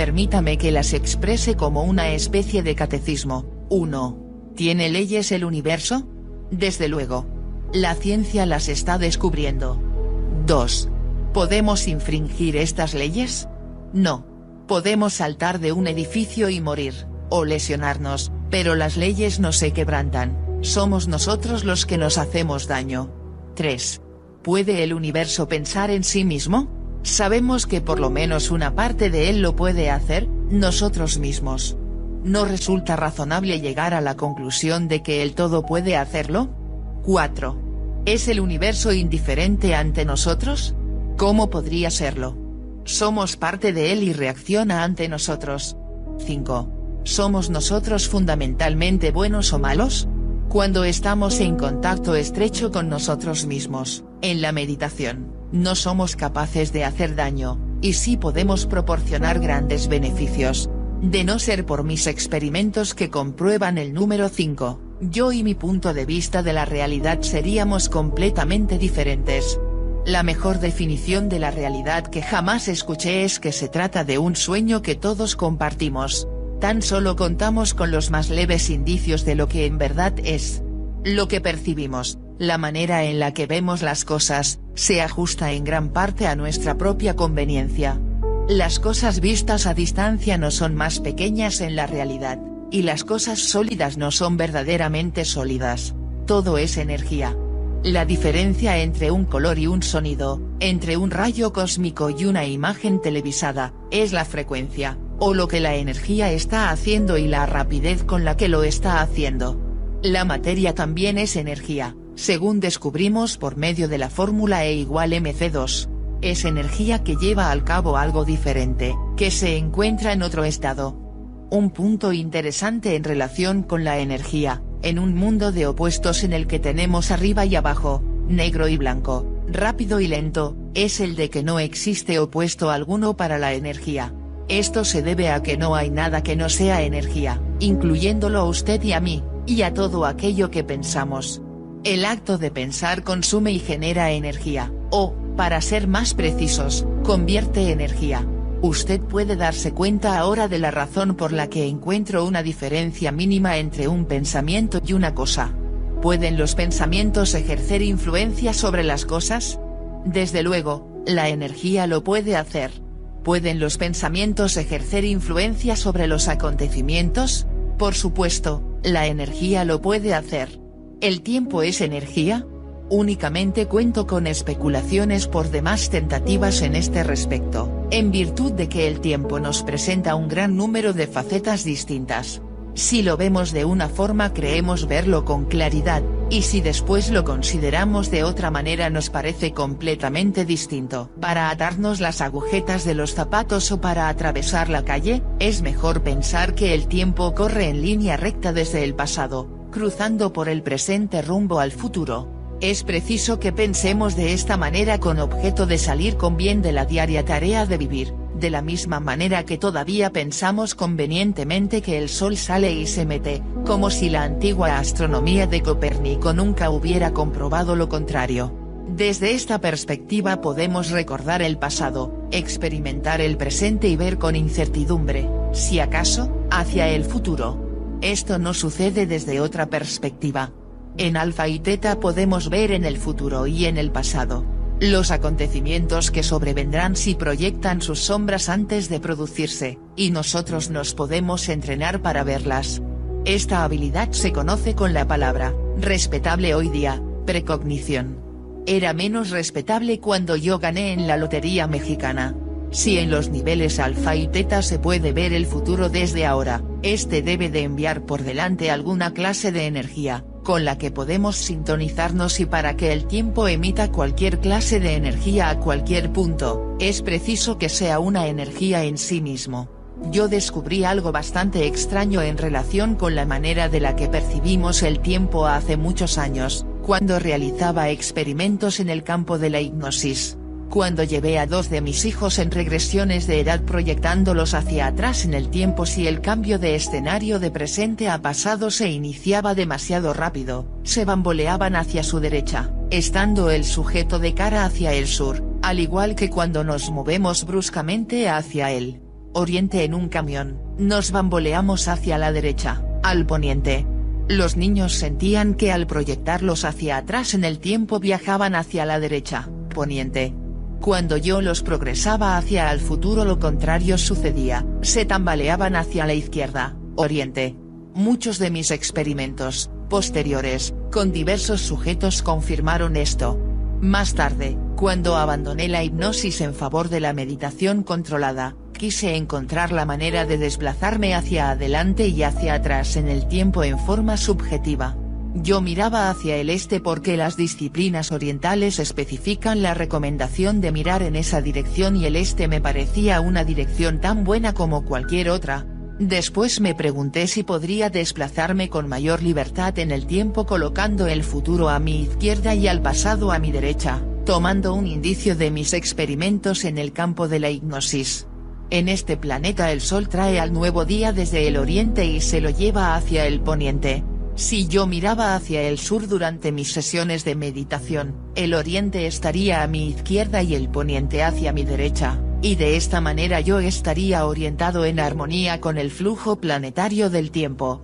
Permítame que las exprese como una especie de catecismo. 1. ¿Tiene leyes el universo? Desde luego. La ciencia las está descubriendo. 2. ¿Podemos infringir estas leyes? No. Podemos saltar de un edificio y morir, o lesionarnos, Pero las leyes no se quebrantan, somos nosotros los que nos hacemos daño. 3. ¿Puede el universo pensar en sí mismo? Sabemos que por lo menos una parte de él lo puede hacer, nosotros mismos. ¿No resulta razonable llegar a la conclusión de que el todo puede hacerlo? 4. ¿Es el universo indiferente ante nosotros? ¿Cómo podría serlo? Somos parte de él y reacciona ante nosotros. 5. ¿Somos nosotros fundamentalmente buenos o malos? Cuando estamos en contacto estrecho con nosotros mismos, en la meditación, no somos capaces de hacer daño, y sí podemos proporcionar grandes beneficios. De no ser por mis experimentos que comprueban el número 5, yo y mi punto de vista de la realidad seríamos completamente diferentes. La mejor definición de la realidad que jamás escuché es que se trata de un sueño que todos compartimos. Tan solo contamos con los más leves indicios de lo que en verdad es. Lo que percibimos, la manera en la que vemos las cosas, se ajusta en gran parte a nuestra propia conveniencia. Las cosas vistas a distancia no son más pequeñas en la realidad, y las cosas sólidas no son verdaderamente sólidas. Todo es energía. La diferencia entre un color y un sonido, entre un rayo cósmico y una imagen televisada, es la frecuencia, o lo que la energía está haciendo y la rapidez con la que lo está haciendo. La materia también es energía, según descubrimos por medio de la fórmula E igual mc2 es energía que lleva al cabo algo diferente, que se encuentra en otro estado. Un punto interesante en relación con la energía, en un mundo de opuestos en el que tenemos arriba y abajo, negro y blanco, rápido y lento, es el de que no existe opuesto alguno para la energía. Esto se debe a que no hay nada que no sea energía, incluyéndolo a usted y a mí, y a todo aquello que pensamos. El acto de pensar consume y genera energía, o, para ser más precisos, convierte energía. Usted puede darse cuenta ahora de la razón por la que encuentro una diferencia mínima entre un pensamiento y una cosa. ¿Pueden los pensamientos ejercer influencia sobre las cosas? Desde luego, la energía lo puede hacer. ¿Pueden los pensamientos ejercer influencia sobre los acontecimientos? Por supuesto, la energía lo puede hacer. ¿El tiempo es energía? Únicamente cuento con especulaciones por demás tentativas en este respecto, en virtud de que el tiempo nos presenta un gran número de facetas distintas. Si lo vemos de una forma creemos verlo con claridad, y si después lo consideramos de otra manera nos parece completamente distinto. Para atarnos las agujetas de los zapatos o para atravesar la calle, es mejor pensar que el tiempo corre en línea recta desde el pasado, cruzando por el presente rumbo al futuro. Es preciso que pensemos de esta manera con objeto de salir con bien de la diaria tarea de vivir, de la misma manera que todavía pensamos convenientemente que el Sol sale y se mete, como si la antigua astronomía de Copérnico nunca hubiera comprobado lo contrario. Desde esta perspectiva podemos recordar el pasado, experimentar el presente y ver con incertidumbre, si acaso, hacia el futuro. Esto no sucede desde otra perspectiva, en alfa y teta podemos ver en el futuro y en el pasado. Los acontecimientos que sobrevendrán si proyectan sus sombras antes de producirse, y nosotros nos podemos entrenar para verlas. Esta habilidad se conoce con la palabra, respetable hoy día, precognición. Era menos respetable cuando yo gané en la lotería mexicana. Si en los niveles alfa y teta se puede ver el futuro desde ahora, este debe de enviar por delante alguna clase de energía, con la que podemos sintonizarnos y para que el tiempo emita cualquier clase de energía a cualquier punto, es preciso que sea una energía en sí mismo. Yo descubrí algo bastante extraño en relación con la manera de la que percibimos el tiempo hace muchos años, cuando realizaba experimentos en el campo de la hipnosis cuando llevé a dos de mis hijos en regresiones de edad proyectándolos hacia atrás en el tiempo si el cambio de escenario de presente a pasado se iniciaba demasiado rápido, se bamboleaban hacia su derecha, estando el sujeto de cara hacia el sur, al igual que cuando nos movemos bruscamente hacia el oriente en un camión, nos bamboleamos hacia la derecha, al poniente. Los niños sentían que al proyectarlos hacia atrás en el tiempo viajaban hacia la derecha, poniente, cuando yo los progresaba hacia el futuro lo contrario sucedía, se tambaleaban hacia la izquierda, oriente. Muchos de mis experimentos, posteriores, con diversos sujetos confirmaron esto. Más tarde, cuando abandoné la hipnosis en favor de la meditación controlada, quise encontrar la manera de desplazarme hacia adelante y hacia atrás en el tiempo en forma subjetiva. Yo miraba hacia el este porque las disciplinas orientales especifican la recomendación de mirar en esa dirección y el este me parecía una dirección tan buena como cualquier otra. Después me pregunté si podría desplazarme con mayor libertad en el tiempo colocando el futuro a mi izquierda y al pasado a mi derecha, tomando un indicio de mis experimentos en el campo de la hipnosis. En este planeta el sol trae al nuevo día desde el oriente y se lo lleva hacia el poniente. Si yo miraba hacia el sur durante mis sesiones de meditación, el oriente estaría a mi izquierda y el poniente hacia mi derecha, y de esta manera yo estaría orientado en armonía con el flujo planetario del tiempo.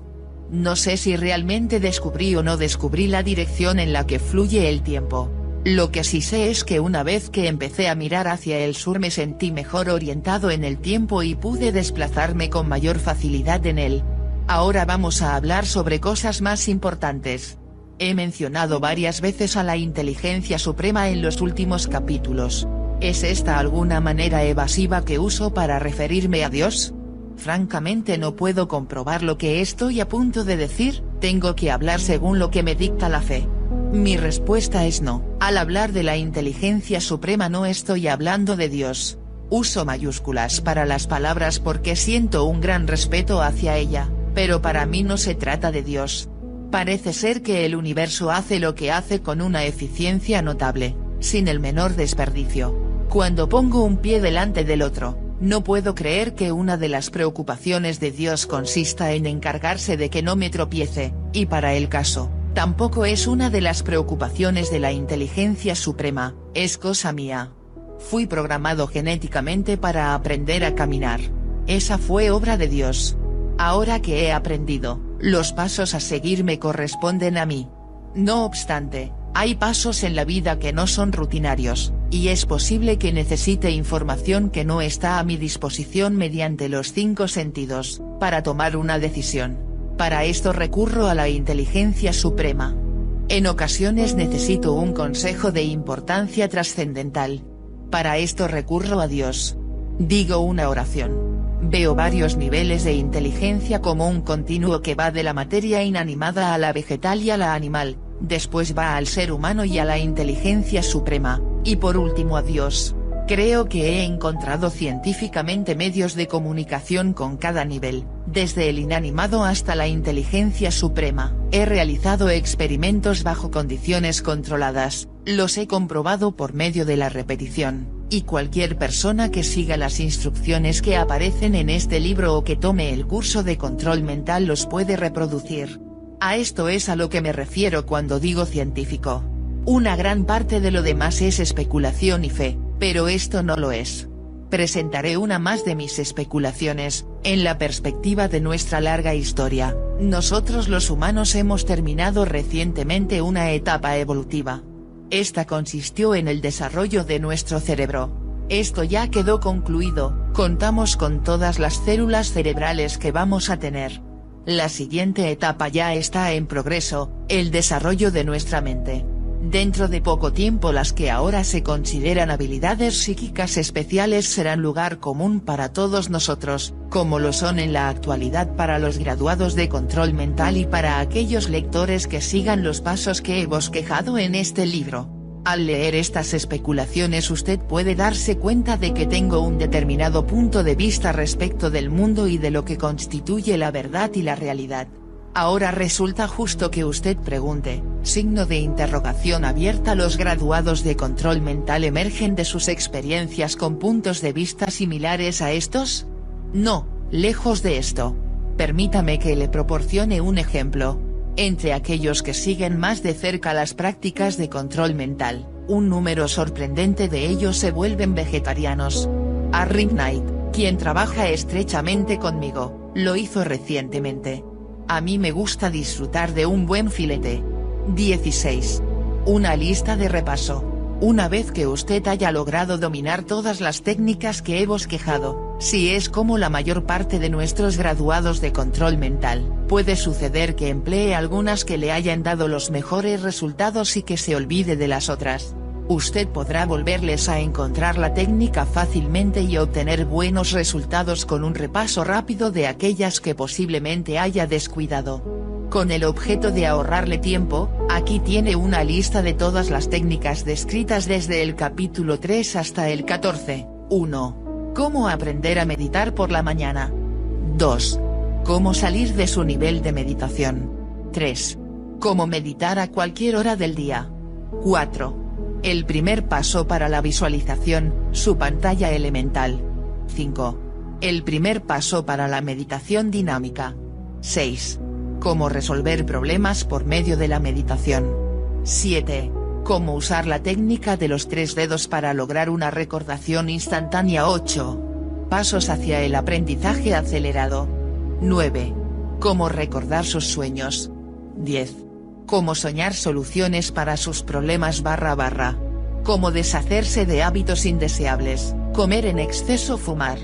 No sé si realmente descubrí o no descubrí la dirección en la que fluye el tiempo, lo que sí sé es que una vez que empecé a mirar hacia el sur me sentí mejor orientado en el tiempo y pude desplazarme con mayor facilidad en él. Ahora vamos a hablar sobre cosas más importantes. He mencionado varias veces a la inteligencia suprema en los últimos capítulos. ¿Es esta alguna manera evasiva que uso para referirme a Dios? Francamente no puedo comprobar lo que estoy a punto de decir, tengo que hablar según lo que me dicta la fe. Mi respuesta es no, al hablar de la inteligencia suprema no estoy hablando de Dios. Uso mayúsculas para las palabras porque siento un gran respeto hacia ella, pero para mí no se trata de Dios. Parece ser que el universo hace lo que hace con una eficiencia notable, sin el menor desperdicio. Cuando pongo un pie delante del otro, no puedo creer que una de las preocupaciones de Dios consista en encargarse de que no me tropiece, y para el caso, Tampoco es una de las preocupaciones de la inteligencia suprema, es cosa mía. Fui programado genéticamente para aprender a caminar. Esa fue obra de Dios. Ahora que he aprendido, los pasos a seguir me corresponden a mí. No obstante, hay pasos en la vida que no son rutinarios, y es posible que necesite información que no está a mi disposición mediante los cinco sentidos, para tomar una decisión. Para esto recurro a la inteligencia suprema. En ocasiones necesito un consejo de importancia trascendental. Para esto recurro a Dios. Digo una oración. Veo varios niveles de inteligencia como un continuo que va de la materia inanimada a la vegetal y a la animal, después va al ser humano y a la inteligencia suprema, y por último a Dios. Creo que he encontrado científicamente medios de comunicación con cada nivel, desde el inanimado hasta la inteligencia suprema, he realizado experimentos bajo condiciones controladas, los he comprobado por medio de la repetición, y cualquier persona que siga las instrucciones que aparecen en este libro o que tome el curso de control mental los puede reproducir. A esto es a lo que me refiero cuando digo científico. Una gran parte de lo demás es especulación y fe, pero esto no lo es. Presentaré una más de mis especulaciones, en la perspectiva de nuestra larga historia, nosotros los humanos hemos terminado recientemente una etapa evolutiva. Esta consistió en el desarrollo de nuestro cerebro. Esto ya quedó concluido, contamos con todas las células cerebrales que vamos a tener. La siguiente etapa ya está en progreso, el desarrollo de nuestra mente. Dentro de poco tiempo las que ahora se consideran habilidades psíquicas especiales serán lugar común para todos nosotros, como lo son en la actualidad para los graduados de control mental y para aquellos lectores que sigan los pasos que he bosquejado en este libro. Al leer estas especulaciones usted puede darse cuenta de que tengo un determinado punto de vista respecto del mundo y de lo que constituye la verdad y la realidad. Ahora resulta justo que usted pregunte, signo de interrogación abierta los graduados de control mental emergen de sus experiencias con puntos de vista similares a estos? No, lejos de esto. Permítame que le proporcione un ejemplo. Entre aquellos que siguen más de cerca las prácticas de control mental, un número sorprendente de ellos se vuelven vegetarianos. Harry Knight, quien trabaja estrechamente conmigo, lo hizo recientemente. A mí me gusta disfrutar de un buen filete. 16. Una lista de repaso. Una vez que usted haya logrado dominar todas las técnicas que he bosquejado, Si es como la mayor parte de nuestros graduados de control mental, puede suceder que emplee algunas que le hayan dado los mejores resultados y que se olvide de las otras. Usted podrá volverles a encontrar la técnica fácilmente y obtener buenos resultados con un repaso rápido de aquellas que posiblemente haya descuidado. Con el objeto de ahorrarle tiempo, aquí tiene una lista de todas las técnicas descritas desde el capítulo 3 hasta el 14. 1. Cómo aprender a meditar por la mañana. 2. Cómo salir de su nivel de meditación. 3. Cómo meditar a cualquier hora del día. 4. El primer paso para la visualización, su pantalla elemental. 5. El primer paso para la meditación dinámica. 6. Cómo resolver problemas por medio de la meditación. 7. Cómo usar la técnica de los tres dedos para lograr una recordación instantánea 8. Pasos hacia el aprendizaje acelerado. 9. Cómo recordar sus sueños. 10. Cómo soñar soluciones para sus problemas barra barra. Cómo deshacerse de hábitos indeseables, comer en exceso fumar.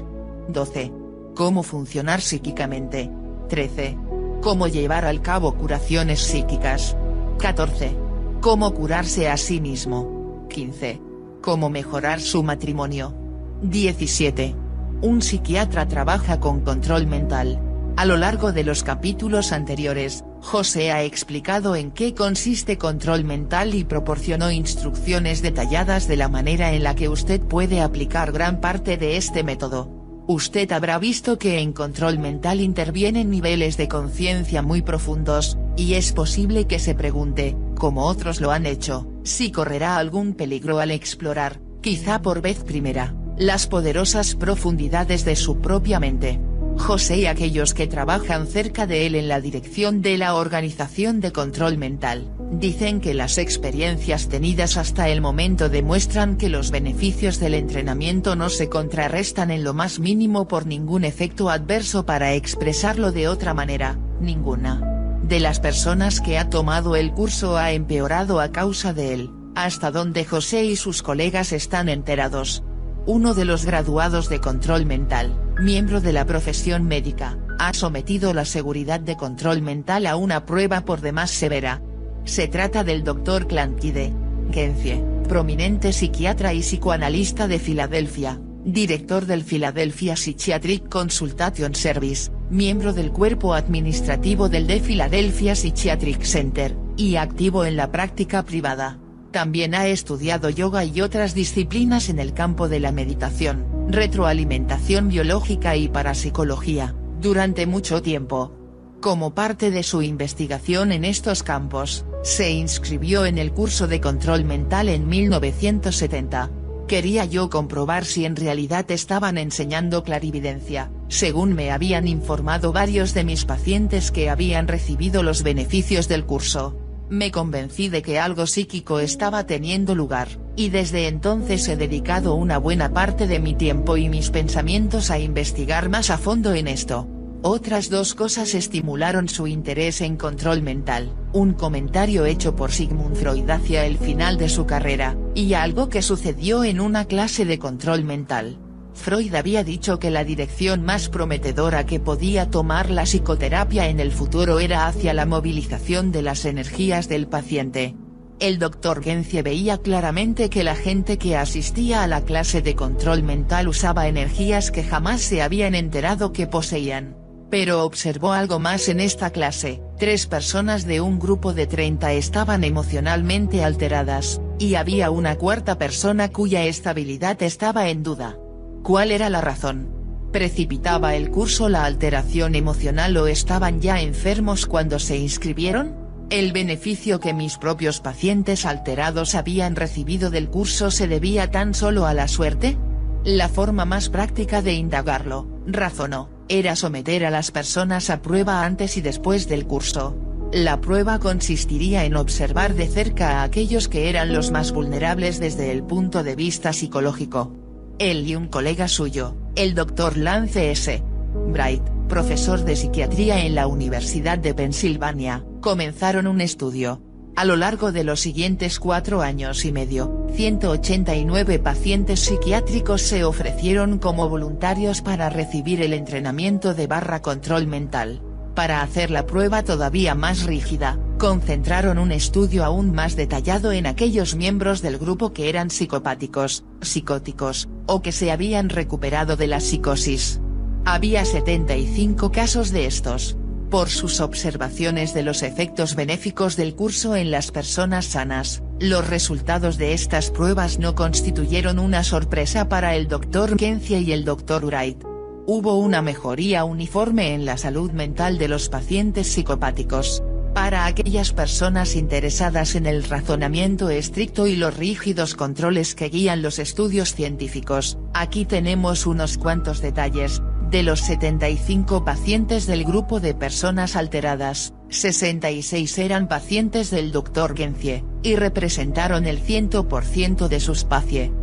12. Cómo funcionar psíquicamente. 13. Cómo llevar al cabo curaciones psíquicas. 14. Cómo curarse a sí mismo. 15. Cómo mejorar su matrimonio. 17. Un psiquiatra trabaja con control mental. A lo largo de los capítulos anteriores, José ha explicado en qué consiste control mental y proporcionó instrucciones detalladas de la manera en la que usted puede aplicar gran parte de este método. Usted habrá visto que en control mental intervienen niveles de conciencia muy profundos, y es posible que se pregunte, como otros lo han hecho, si correrá algún peligro al explorar, quizá por vez primera, las poderosas profundidades de su propia mente. José y aquellos que trabajan cerca de él en la dirección de la Organización de Control Mental, dicen que las experiencias tenidas hasta el momento demuestran que los beneficios del entrenamiento no se contrarrestan en lo más mínimo por ningún efecto adverso para expresarlo de otra manera, ninguna. De las personas que ha tomado el curso ha empeorado a causa de él, hasta donde José y sus colegas están enterados. Uno de los graduados de control mental, miembro de la profesión médica, ha sometido la seguridad de control mental a una prueba por demás severa. Se trata del Dr. Clankide Gencie, prominente psiquiatra y psicoanalista de Filadelfia, director del Philadelphia Psychiatric Consultation Service, miembro del cuerpo administrativo del The Philadelphia Psychiatric Center, y activo en la práctica privada. También ha estudiado yoga y otras disciplinas en el campo de la meditación, retroalimentación biológica y parapsicología, durante mucho tiempo. Como parte de su investigación en estos campos, se inscribió en el curso de control mental en 1970. Quería yo comprobar si en realidad estaban enseñando clarividencia, según me habían informado varios de mis pacientes que habían recibido los beneficios del curso me convencí de que algo psíquico estaba teniendo lugar, y desde entonces he dedicado una buena parte de mi tiempo y mis pensamientos a investigar más a fondo en esto. Otras dos cosas estimularon su interés en control mental, un comentario hecho por Sigmund Freud hacia el final de su carrera, y algo que sucedió en una clase de control mental. Freud había dicho que la dirección más prometedora que podía tomar la psicoterapia en el futuro era hacia la movilización de las energías del paciente. El doctor Gencie veía claramente que la gente que asistía a la clase de control mental usaba energías que jamás se habían enterado que poseían. Pero observó algo más en esta clase, tres personas de un grupo de 30 estaban emocionalmente alteradas, y había una cuarta persona cuya estabilidad estaba en duda. ¿Cuál era la razón? ¿Precipitaba el curso la alteración emocional o estaban ya enfermos cuando se inscribieron? ¿El beneficio que mis propios pacientes alterados habían recibido del curso se debía tan solo a la suerte? La forma más práctica de indagarlo, razonó, era someter a las personas a prueba antes y después del curso. La prueba consistiría en observar de cerca a aquellos que eran los más vulnerables desde el punto de vista psicológico, él y un colega suyo, el Dr. Lance S. Bright, profesor de psiquiatría en la Universidad de Pensilvania, comenzaron un estudio. A lo largo de los siguientes cuatro años y medio, 189 pacientes psiquiátricos se ofrecieron como voluntarios para recibir el entrenamiento de barra control mental. Para hacer la prueba todavía más rígida, concentraron un estudio aún más detallado en aquellos miembros del grupo que eran psicopáticos, psicóticos, o que se habían recuperado de la psicosis. Había 75 casos de estos, por sus observaciones de los efectos benéficos del curso en las personas sanas, los resultados de estas pruebas no constituyeron una sorpresa para el Dr. Kenzie y el Dr. Wright. Hubo una mejoría uniforme en la salud mental de los pacientes psicopáticos. Para aquellas personas interesadas en el razonamiento estricto y los rígidos controles que guían los estudios científicos, aquí tenemos unos cuantos detalles, de los 75 pacientes del grupo de personas alteradas, 66 eran pacientes del Dr. Gencie, y representaron el 100% de sus pacientes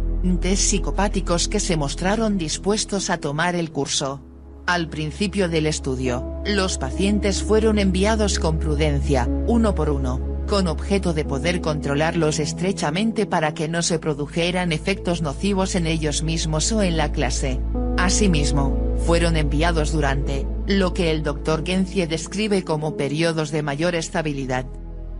psicopáticos que se mostraron dispuestos a tomar el curso. Al principio del estudio, los pacientes fueron enviados con prudencia, uno por uno, con objeto de poder controlarlos estrechamente para que no se produjeran efectos nocivos en ellos mismos o en la clase. Asimismo, fueron enviados durante, lo que el Dr. Gencie describe como periodos de mayor estabilidad.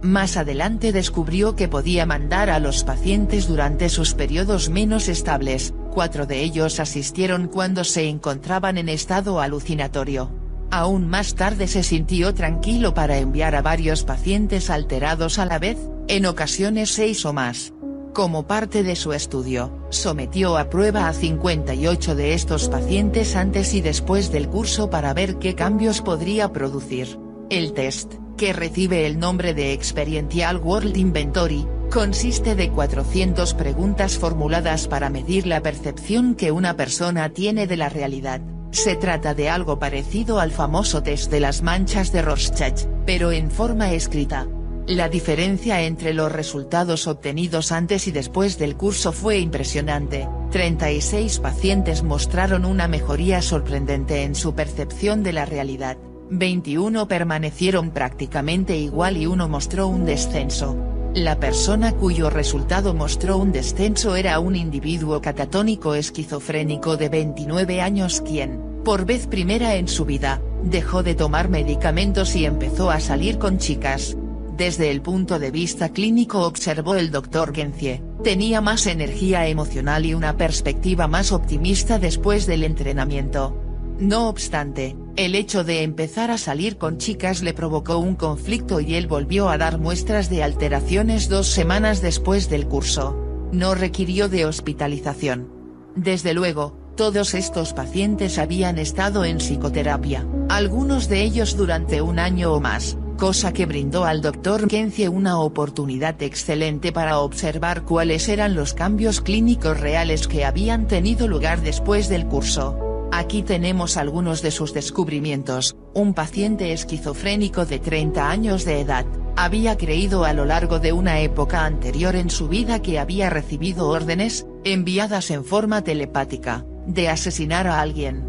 Más adelante descubrió que podía mandar a los pacientes durante sus periodos menos estables, cuatro de ellos asistieron cuando se encontraban en estado alucinatorio. Aún más tarde se sintió tranquilo para enviar a varios pacientes alterados a la vez, en ocasiones seis o más. Como parte de su estudio, sometió a prueba a 58 de estos pacientes antes y después del curso para ver qué cambios podría producir. El test, que recibe el nombre de Experiential World Inventory, consiste de 400 preguntas formuladas para medir la percepción que una persona tiene de la realidad. Se trata de algo parecido al famoso test de las manchas de Rorschach, pero en forma escrita. La diferencia entre los resultados obtenidos antes y después del curso fue impresionante, 36 pacientes mostraron una mejoría sorprendente en su percepción de la realidad, 21 permanecieron prácticamente igual y uno mostró un descenso. La persona cuyo resultado mostró un descenso era un individuo catatónico esquizofrénico de 29 años quien, por vez primera en su vida, dejó de tomar medicamentos y empezó a salir con chicas, desde el punto de vista clínico observó el Dr. Gencie, tenía más energía emocional y una perspectiva más optimista después del entrenamiento. No obstante, el hecho de empezar a salir con chicas le provocó un conflicto y él volvió a dar muestras de alteraciones dos semanas después del curso. No requirió de hospitalización. Desde luego, todos estos pacientes habían estado en psicoterapia, algunos de ellos durante un año o más, cosa que brindó al Dr. Kenzie una oportunidad excelente para observar cuáles eran los cambios clínicos reales que habían tenido lugar después del curso. Aquí tenemos algunos de sus descubrimientos, un paciente esquizofrénico de 30 años de edad, había creído a lo largo de una época anterior en su vida que había recibido órdenes, enviadas en forma telepática, de asesinar a alguien.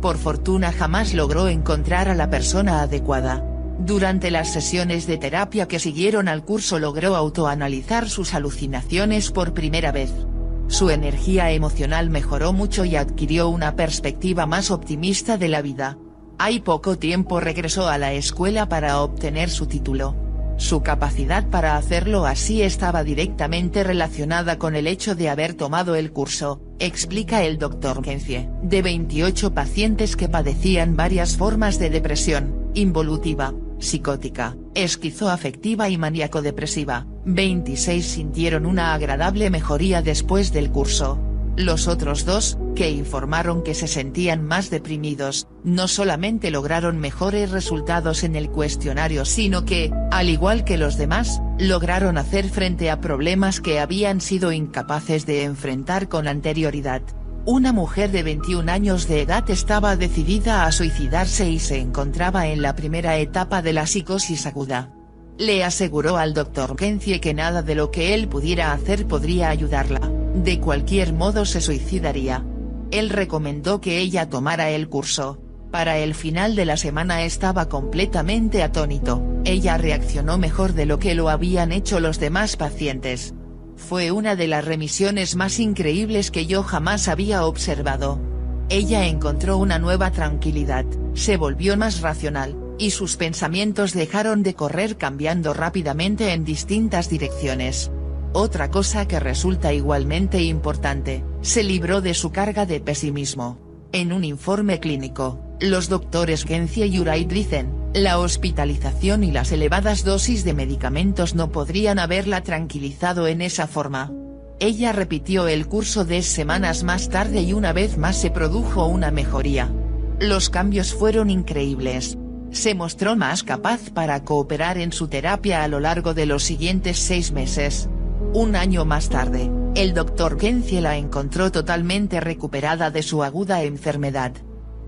Por fortuna jamás logró encontrar a la persona adecuada, durante las sesiones de terapia que siguieron al curso logró autoanalizar sus alucinaciones por primera vez. Su energía emocional mejoró mucho y adquirió una perspectiva más optimista de la vida. Hay poco tiempo regresó a la escuela para obtener su título. Su capacidad para hacerlo así estaba directamente relacionada con el hecho de haber tomado el curso, explica el Dr. Kenzie. De 28 pacientes que padecían varias formas de depresión, involutiva, psicótica, esquizoafectiva y maníaco-depresiva, 26 sintieron una agradable mejoría después del curso. Los otros dos, que informaron que se sentían más deprimidos, no solamente lograron mejores resultados en el cuestionario sino que, al igual que los demás, lograron hacer frente a problemas que habían sido incapaces de enfrentar con anterioridad. Una mujer de 21 años de edad estaba decidida a suicidarse y se encontraba en la primera etapa de la psicosis aguda. Le aseguró al Dr. Kenzie que nada de lo que él pudiera hacer podría ayudarla, de cualquier modo se suicidaría. Él recomendó que ella tomara el curso. Para el final de la semana estaba completamente atónito, ella reaccionó mejor de lo que lo habían hecho los demás pacientes. Fue una de las remisiones más increíbles que yo jamás había observado. Ella encontró una nueva tranquilidad, se volvió más racional, y sus pensamientos dejaron de correr cambiando rápidamente en distintas direcciones. Otra cosa que resulta igualmente importante, se libró de su carga de pesimismo. En un informe clínico, los doctores Gencie y Wright dicen, la hospitalización y las elevadas dosis de medicamentos no podrían haberla tranquilizado en esa forma. Ella repitió el curso de semanas más tarde y una vez más se produjo una mejoría. Los cambios fueron increíbles. Se mostró más capaz para cooperar en su terapia a lo largo de los siguientes seis meses. Un año más tarde, el doctor Gencie la encontró totalmente recuperada de su aguda enfermedad.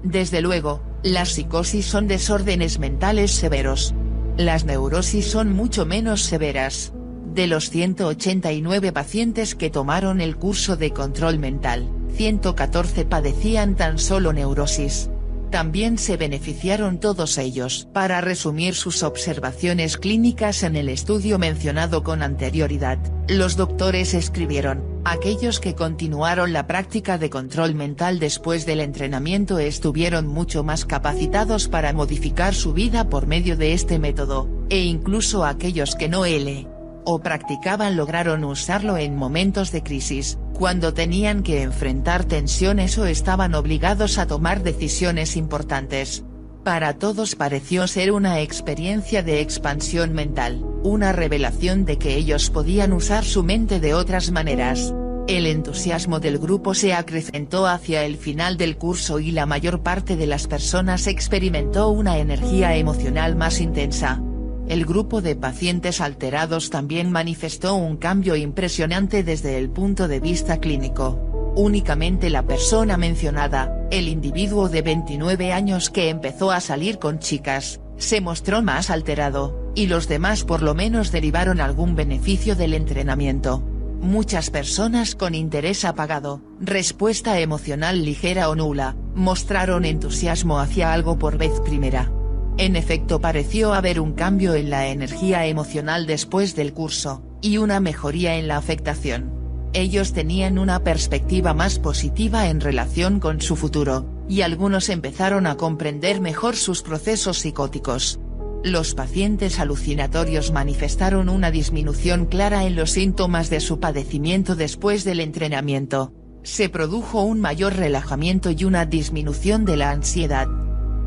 Desde luego, las psicosis son desórdenes mentales severos. Las neurosis son mucho menos severas. De los 189 pacientes que tomaron el curso de control mental, 114 padecían tan solo neurosis. También se beneficiaron todos ellos. Para resumir sus observaciones clínicas en el estudio mencionado con anterioridad, los doctores escribieron, aquellos que continuaron la práctica de control mental después del entrenamiento estuvieron mucho más capacitados para modificar su vida por medio de este método, e incluso aquellos que no L o practicaban lograron usarlo en momentos de crisis, cuando tenían que enfrentar tensiones o estaban obligados a tomar decisiones importantes. Para todos pareció ser una experiencia de expansión mental, una revelación de que ellos podían usar su mente de otras maneras. El entusiasmo del grupo se acrecentó hacia el final del curso y la mayor parte de las personas experimentó una energía emocional más intensa. El grupo de pacientes alterados también manifestó un cambio impresionante desde el punto de vista clínico. Únicamente la persona mencionada, el individuo de 29 años que empezó a salir con chicas, se mostró más alterado, y los demás por lo menos derivaron algún beneficio del entrenamiento. Muchas personas con interés apagado, respuesta emocional ligera o nula, mostraron entusiasmo hacia algo por vez primera. En efecto pareció haber un cambio en la energía emocional después del curso, y una mejoría en la afectación. Ellos tenían una perspectiva más positiva en relación con su futuro, y algunos empezaron a comprender mejor sus procesos psicóticos. Los pacientes alucinatorios manifestaron una disminución clara en los síntomas de su padecimiento después del entrenamiento. Se produjo un mayor relajamiento y una disminución de la ansiedad.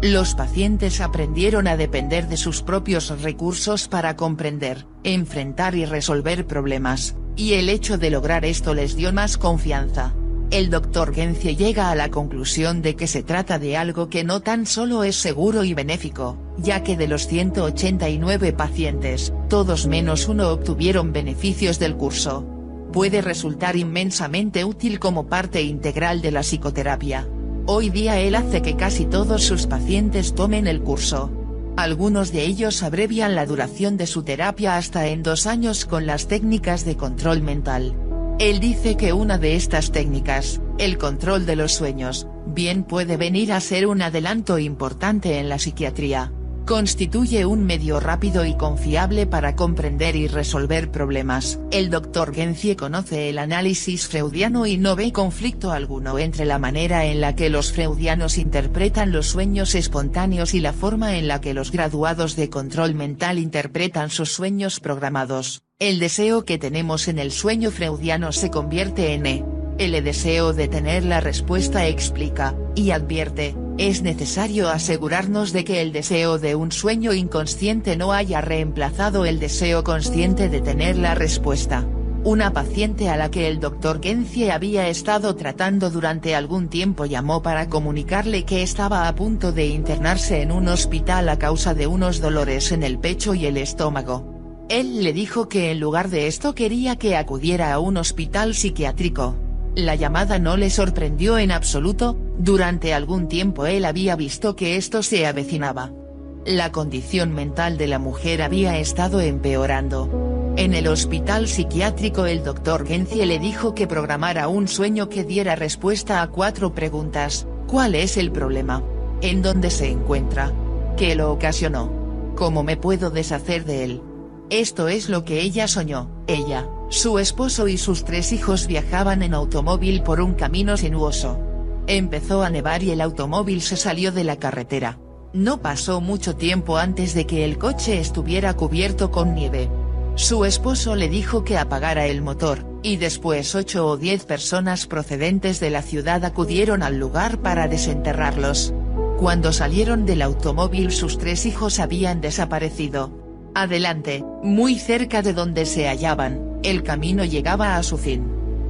Los pacientes aprendieron a depender de sus propios recursos para comprender, enfrentar y resolver problemas, y el hecho de lograr esto les dio más confianza. El Dr. Gencie llega a la conclusión de que se trata de algo que no tan solo es seguro y benéfico, ya que de los 189 pacientes, todos menos uno obtuvieron beneficios del curso. Puede resultar inmensamente útil como parte integral de la psicoterapia. Hoy día él hace que casi todos sus pacientes tomen el curso. Algunos de ellos abrevian la duración de su terapia hasta en dos años con las técnicas de control mental. Él dice que una de estas técnicas, el control de los sueños, bien puede venir a ser un adelanto importante en la psiquiatría constituye un medio rápido y confiable para comprender y resolver problemas. El Dr. Gencie conoce el análisis freudiano y no ve conflicto alguno entre la manera en la que los freudianos interpretan los sueños espontáneos y la forma en la que los graduados de control mental interpretan sus sueños programados. El deseo que tenemos en el sueño freudiano se convierte en E. El deseo de tener la respuesta explica, y advierte, es necesario asegurarnos de que el deseo de un sueño inconsciente no haya reemplazado el deseo consciente de tener la respuesta. Una paciente a la que el doctor Gencie había estado tratando durante algún tiempo llamó para comunicarle que estaba a punto de internarse en un hospital a causa de unos dolores en el pecho y el estómago. Él le dijo que en lugar de esto quería que acudiera a un hospital psiquiátrico. La llamada no le sorprendió en absoluto, durante algún tiempo él había visto que esto se avecinaba. La condición mental de la mujer había estado empeorando. En el hospital psiquiátrico el doctor Gencie le dijo que programara un sueño que diera respuesta a cuatro preguntas, ¿cuál es el problema? ¿En dónde se encuentra? ¿Qué lo ocasionó? ¿Cómo me puedo deshacer de él? Esto es lo que ella soñó, ella, su esposo y sus tres hijos viajaban en automóvil por un camino sinuoso. Empezó a nevar y el automóvil se salió de la carretera. No pasó mucho tiempo antes de que el coche estuviera cubierto con nieve. Su esposo le dijo que apagara el motor, y después ocho o diez personas procedentes de la ciudad acudieron al lugar para desenterrarlos. Cuando salieron del automóvil sus tres hijos habían desaparecido. Adelante, muy cerca de donde se hallaban, el camino llegaba a su fin.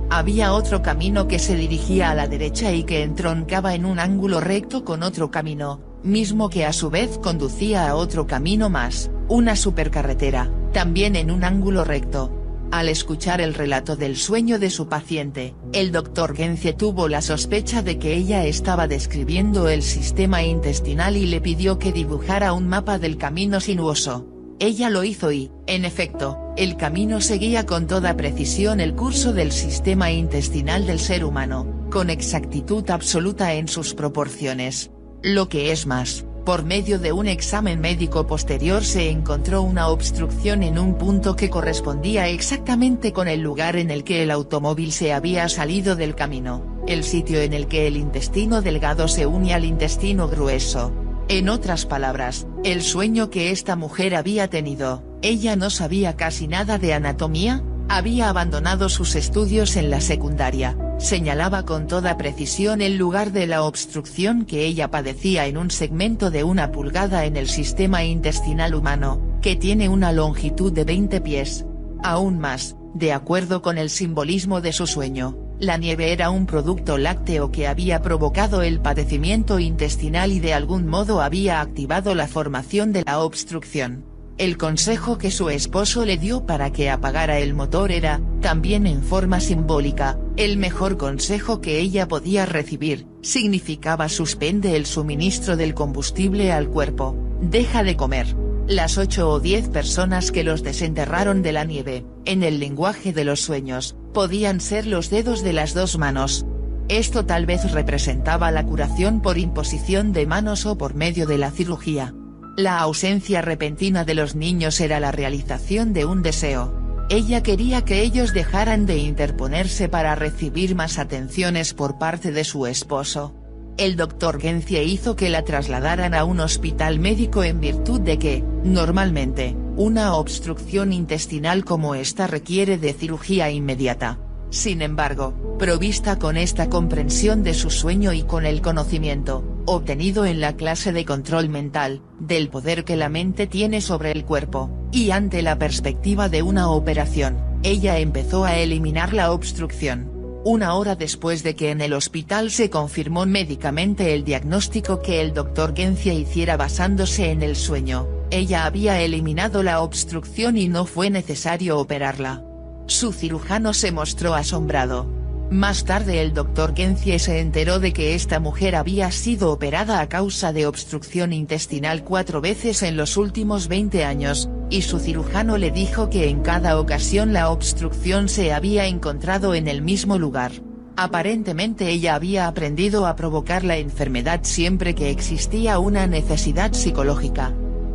Había otro camino que se dirigía a la derecha y que entroncaba en un ángulo recto con otro camino, mismo que a su vez conducía a otro camino más, una supercarretera también en un ángulo recto. Al escuchar el relato del sueño de su paciente, el doctor Gencie tuvo la sospecha de que ella estaba describiendo el sistema intestinal y le pidió que dibujara un mapa del camino sinuoso. Ella lo hizo y, en efecto, el camino seguía con toda precisión el curso del sistema intestinal del ser humano, con exactitud absoluta en sus proporciones. Lo que es más, por medio de un examen médico posterior se encontró una obstrucción en un punto que correspondía exactamente con el lugar en el que el automóvil se había salido del camino, el sitio en el que el intestino delgado se une al intestino grueso. En otras palabras, el sueño que esta mujer había tenido, ella no sabía casi nada de anatomía, había abandonado sus estudios en la secundaria, señalaba con toda precisión el lugar de la obstrucción que ella padecía en un segmento de una pulgada en el sistema intestinal humano, que tiene una longitud de 20 pies. Aún más, de acuerdo con el simbolismo de su sueño, la nieve era un producto lácteo que había provocado el padecimiento intestinal y de algún modo había activado la formación de la obstrucción. El consejo que su esposo le dio para que apagara el motor era, también en forma simbólica, el mejor consejo que ella podía recibir, significaba suspende el suministro del combustible al cuerpo, deja de comer. Las ocho o diez personas que los desenterraron de la nieve, en el lenguaje de los sueños, podían ser los dedos de las dos manos. Esto tal vez representaba la curación por imposición de manos o por medio de la cirugía. La ausencia repentina de los niños era la realización de un deseo. Ella quería que ellos dejaran de interponerse para recibir más atenciones por parte de su esposo. El doctor Gencie hizo que la trasladaran a un hospital médico en virtud de que, normalmente, una obstrucción intestinal como esta requiere de cirugía inmediata. Sin embargo, provista con esta comprensión de su sueño y con el conocimiento, obtenido en la clase de control mental, del poder que la mente tiene sobre el cuerpo, y ante la perspectiva de una operación, ella empezó a eliminar la obstrucción. Una hora después de que en el hospital se confirmó médicamente el diagnóstico que el doctor Gencia hiciera basándose en el sueño, ella había eliminado la obstrucción y no fue necesario operarla. Su cirujano se mostró asombrado. Más tarde el doctor Gencie se enteró de que esta mujer había sido operada a causa de obstrucción intestinal cuatro veces en los últimos 20 años, y su cirujano le dijo que en cada ocasión la obstrucción se había encontrado en el mismo lugar. Aparentemente ella había aprendido a provocar la enfermedad siempre que existía una necesidad psicológica.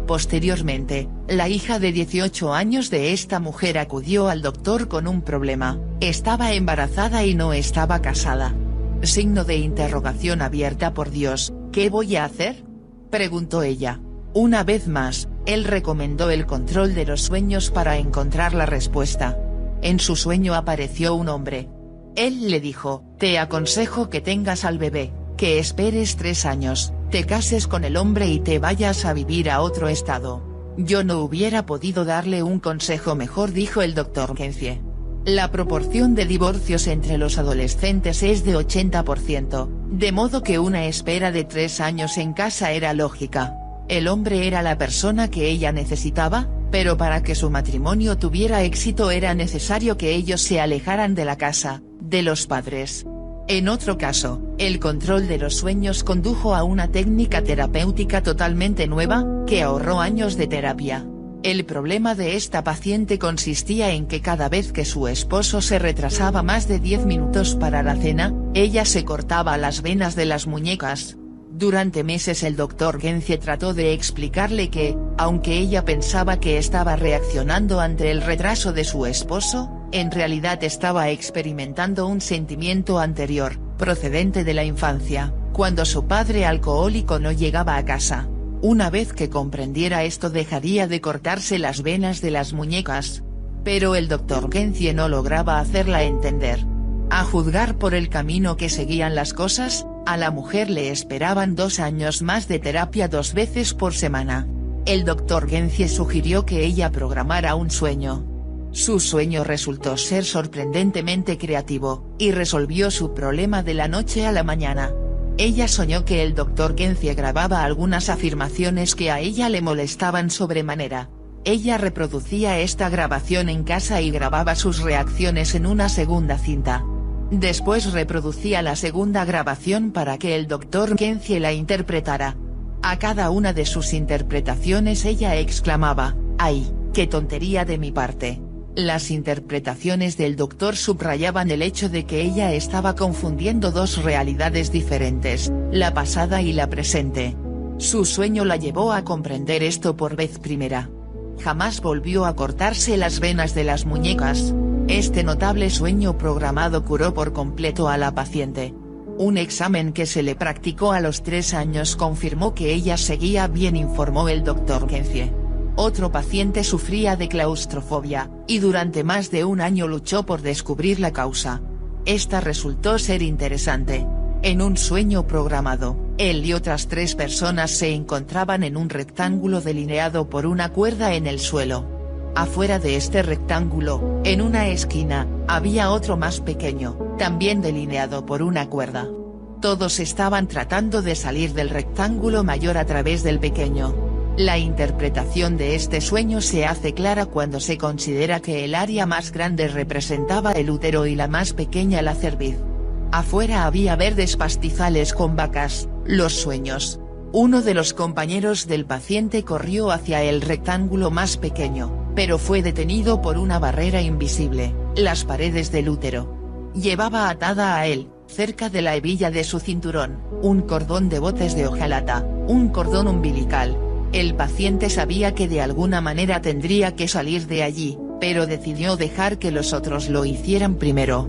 Posteriormente, la hija de 18 años de esta mujer acudió al doctor con un problema, estaba embarazada y no estaba casada. Signo de interrogación abierta por Dios, ¿qué voy a hacer? Preguntó ella. Una vez más, él recomendó el control de los sueños para encontrar la respuesta. En su sueño apareció un hombre. Él le dijo, te aconsejo que tengas al bebé, que esperes tres años, te cases con el hombre y te vayas a vivir a otro estado. Yo no hubiera podido darle un consejo mejor dijo el doctor Kenzie. La proporción de divorcios entre los adolescentes es de 80%, de modo que una espera de tres años en casa era lógica. El hombre era la persona que ella necesitaba, pero para que su matrimonio tuviera éxito era necesario que ellos se alejaran de la casa, de los padres. En otro caso, el control de los sueños condujo a una técnica terapéutica totalmente nueva, que ahorró años de terapia. El problema de esta paciente consistía en que cada vez que su esposo se retrasaba más de 10 minutos para la cena, ella se cortaba las venas de las muñecas. Durante meses el doctor Gencie trató de explicarle que, aunque ella pensaba que estaba reaccionando ante el retraso de su esposo, en realidad estaba experimentando un sentimiento anterior, procedente de la infancia, cuando su padre alcohólico no llegaba a casa. Una vez que comprendiera esto dejaría de cortarse las venas de las muñecas. Pero el doctor Gencie no lograba hacerla entender. A juzgar por el camino que seguían las cosas, a la mujer le esperaban dos años más de terapia dos veces por semana. El doctor Gencie sugirió que ella programara un sueño. Su sueño resultó ser sorprendentemente creativo, y resolvió su problema de la noche a la mañana. Ella soñó que el doctor Gencie grababa algunas afirmaciones que a ella le molestaban sobremanera. Ella reproducía esta grabación en casa y grababa sus reacciones en una segunda cinta. Después reproducía la segunda grabación para que el Dr. Kenzie la interpretara. A cada una de sus interpretaciones ella exclamaba, ¡ay, qué tontería de mi parte! Las interpretaciones del doctor subrayaban el hecho de que ella estaba confundiendo dos realidades diferentes, la pasada y la presente. Su sueño la llevó a comprender esto por vez primera. Jamás volvió a cortarse las venas de las muñecas. Este notable sueño programado curó por completo a la paciente. Un examen que se le practicó a los tres años confirmó que ella seguía bien informó el doctor Kenzie. Otro paciente sufría de claustrofobia, y durante más de un año luchó por descubrir la causa. Esta resultó ser interesante. En un sueño programado, él y otras tres personas se encontraban en un rectángulo delineado por una cuerda en el suelo. Afuera de este rectángulo, en una esquina, había otro más pequeño, también delineado por una cuerda. Todos estaban tratando de salir del rectángulo mayor a través del pequeño. La interpretación de este sueño se hace clara cuando se considera que el área más grande representaba el útero y la más pequeña la cerviz. Afuera había verdes pastizales con vacas, los sueños. Uno de los compañeros del paciente corrió hacia el rectángulo más pequeño, pero fue detenido por una barrera invisible, las paredes del útero. Llevaba atada a él, cerca de la hebilla de su cinturón, un cordón de botes de hojalata, un cordón umbilical. El paciente sabía que de alguna manera tendría que salir de allí, pero decidió dejar que los otros lo hicieran primero.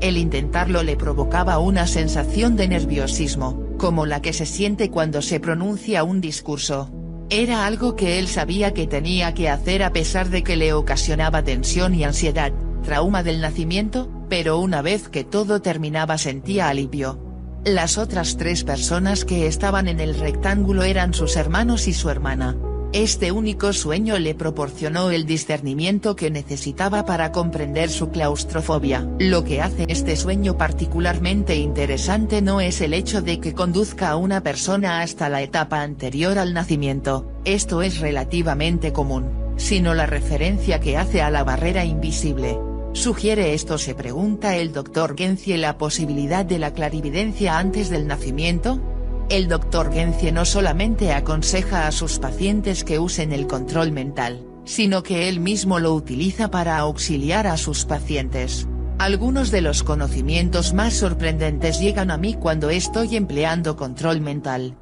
El intentarlo le provocaba una sensación de nerviosismo, como la que se siente cuando se pronuncia un discurso. Era algo que él sabía que tenía que hacer a pesar de que le ocasionaba tensión y ansiedad, trauma del nacimiento, pero una vez que todo terminaba sentía alivio. Las otras tres personas que estaban en el rectángulo eran sus hermanos y su hermana. Este único sueño le proporcionó el discernimiento que necesitaba para comprender su claustrofobia. Lo que hace este sueño particularmente interesante no es el hecho de que conduzca a una persona hasta la etapa anterior al nacimiento, esto es relativamente común, sino la referencia que hace a la barrera invisible. ¿Sugiere esto se pregunta el doctor Gencie la posibilidad de la clarividencia antes del nacimiento? El Dr. Gencie no solamente aconseja a sus pacientes que usen el control mental, sino que él mismo lo utiliza para auxiliar a sus pacientes. Algunos de los conocimientos más sorprendentes llegan a mí cuando estoy empleando control mental.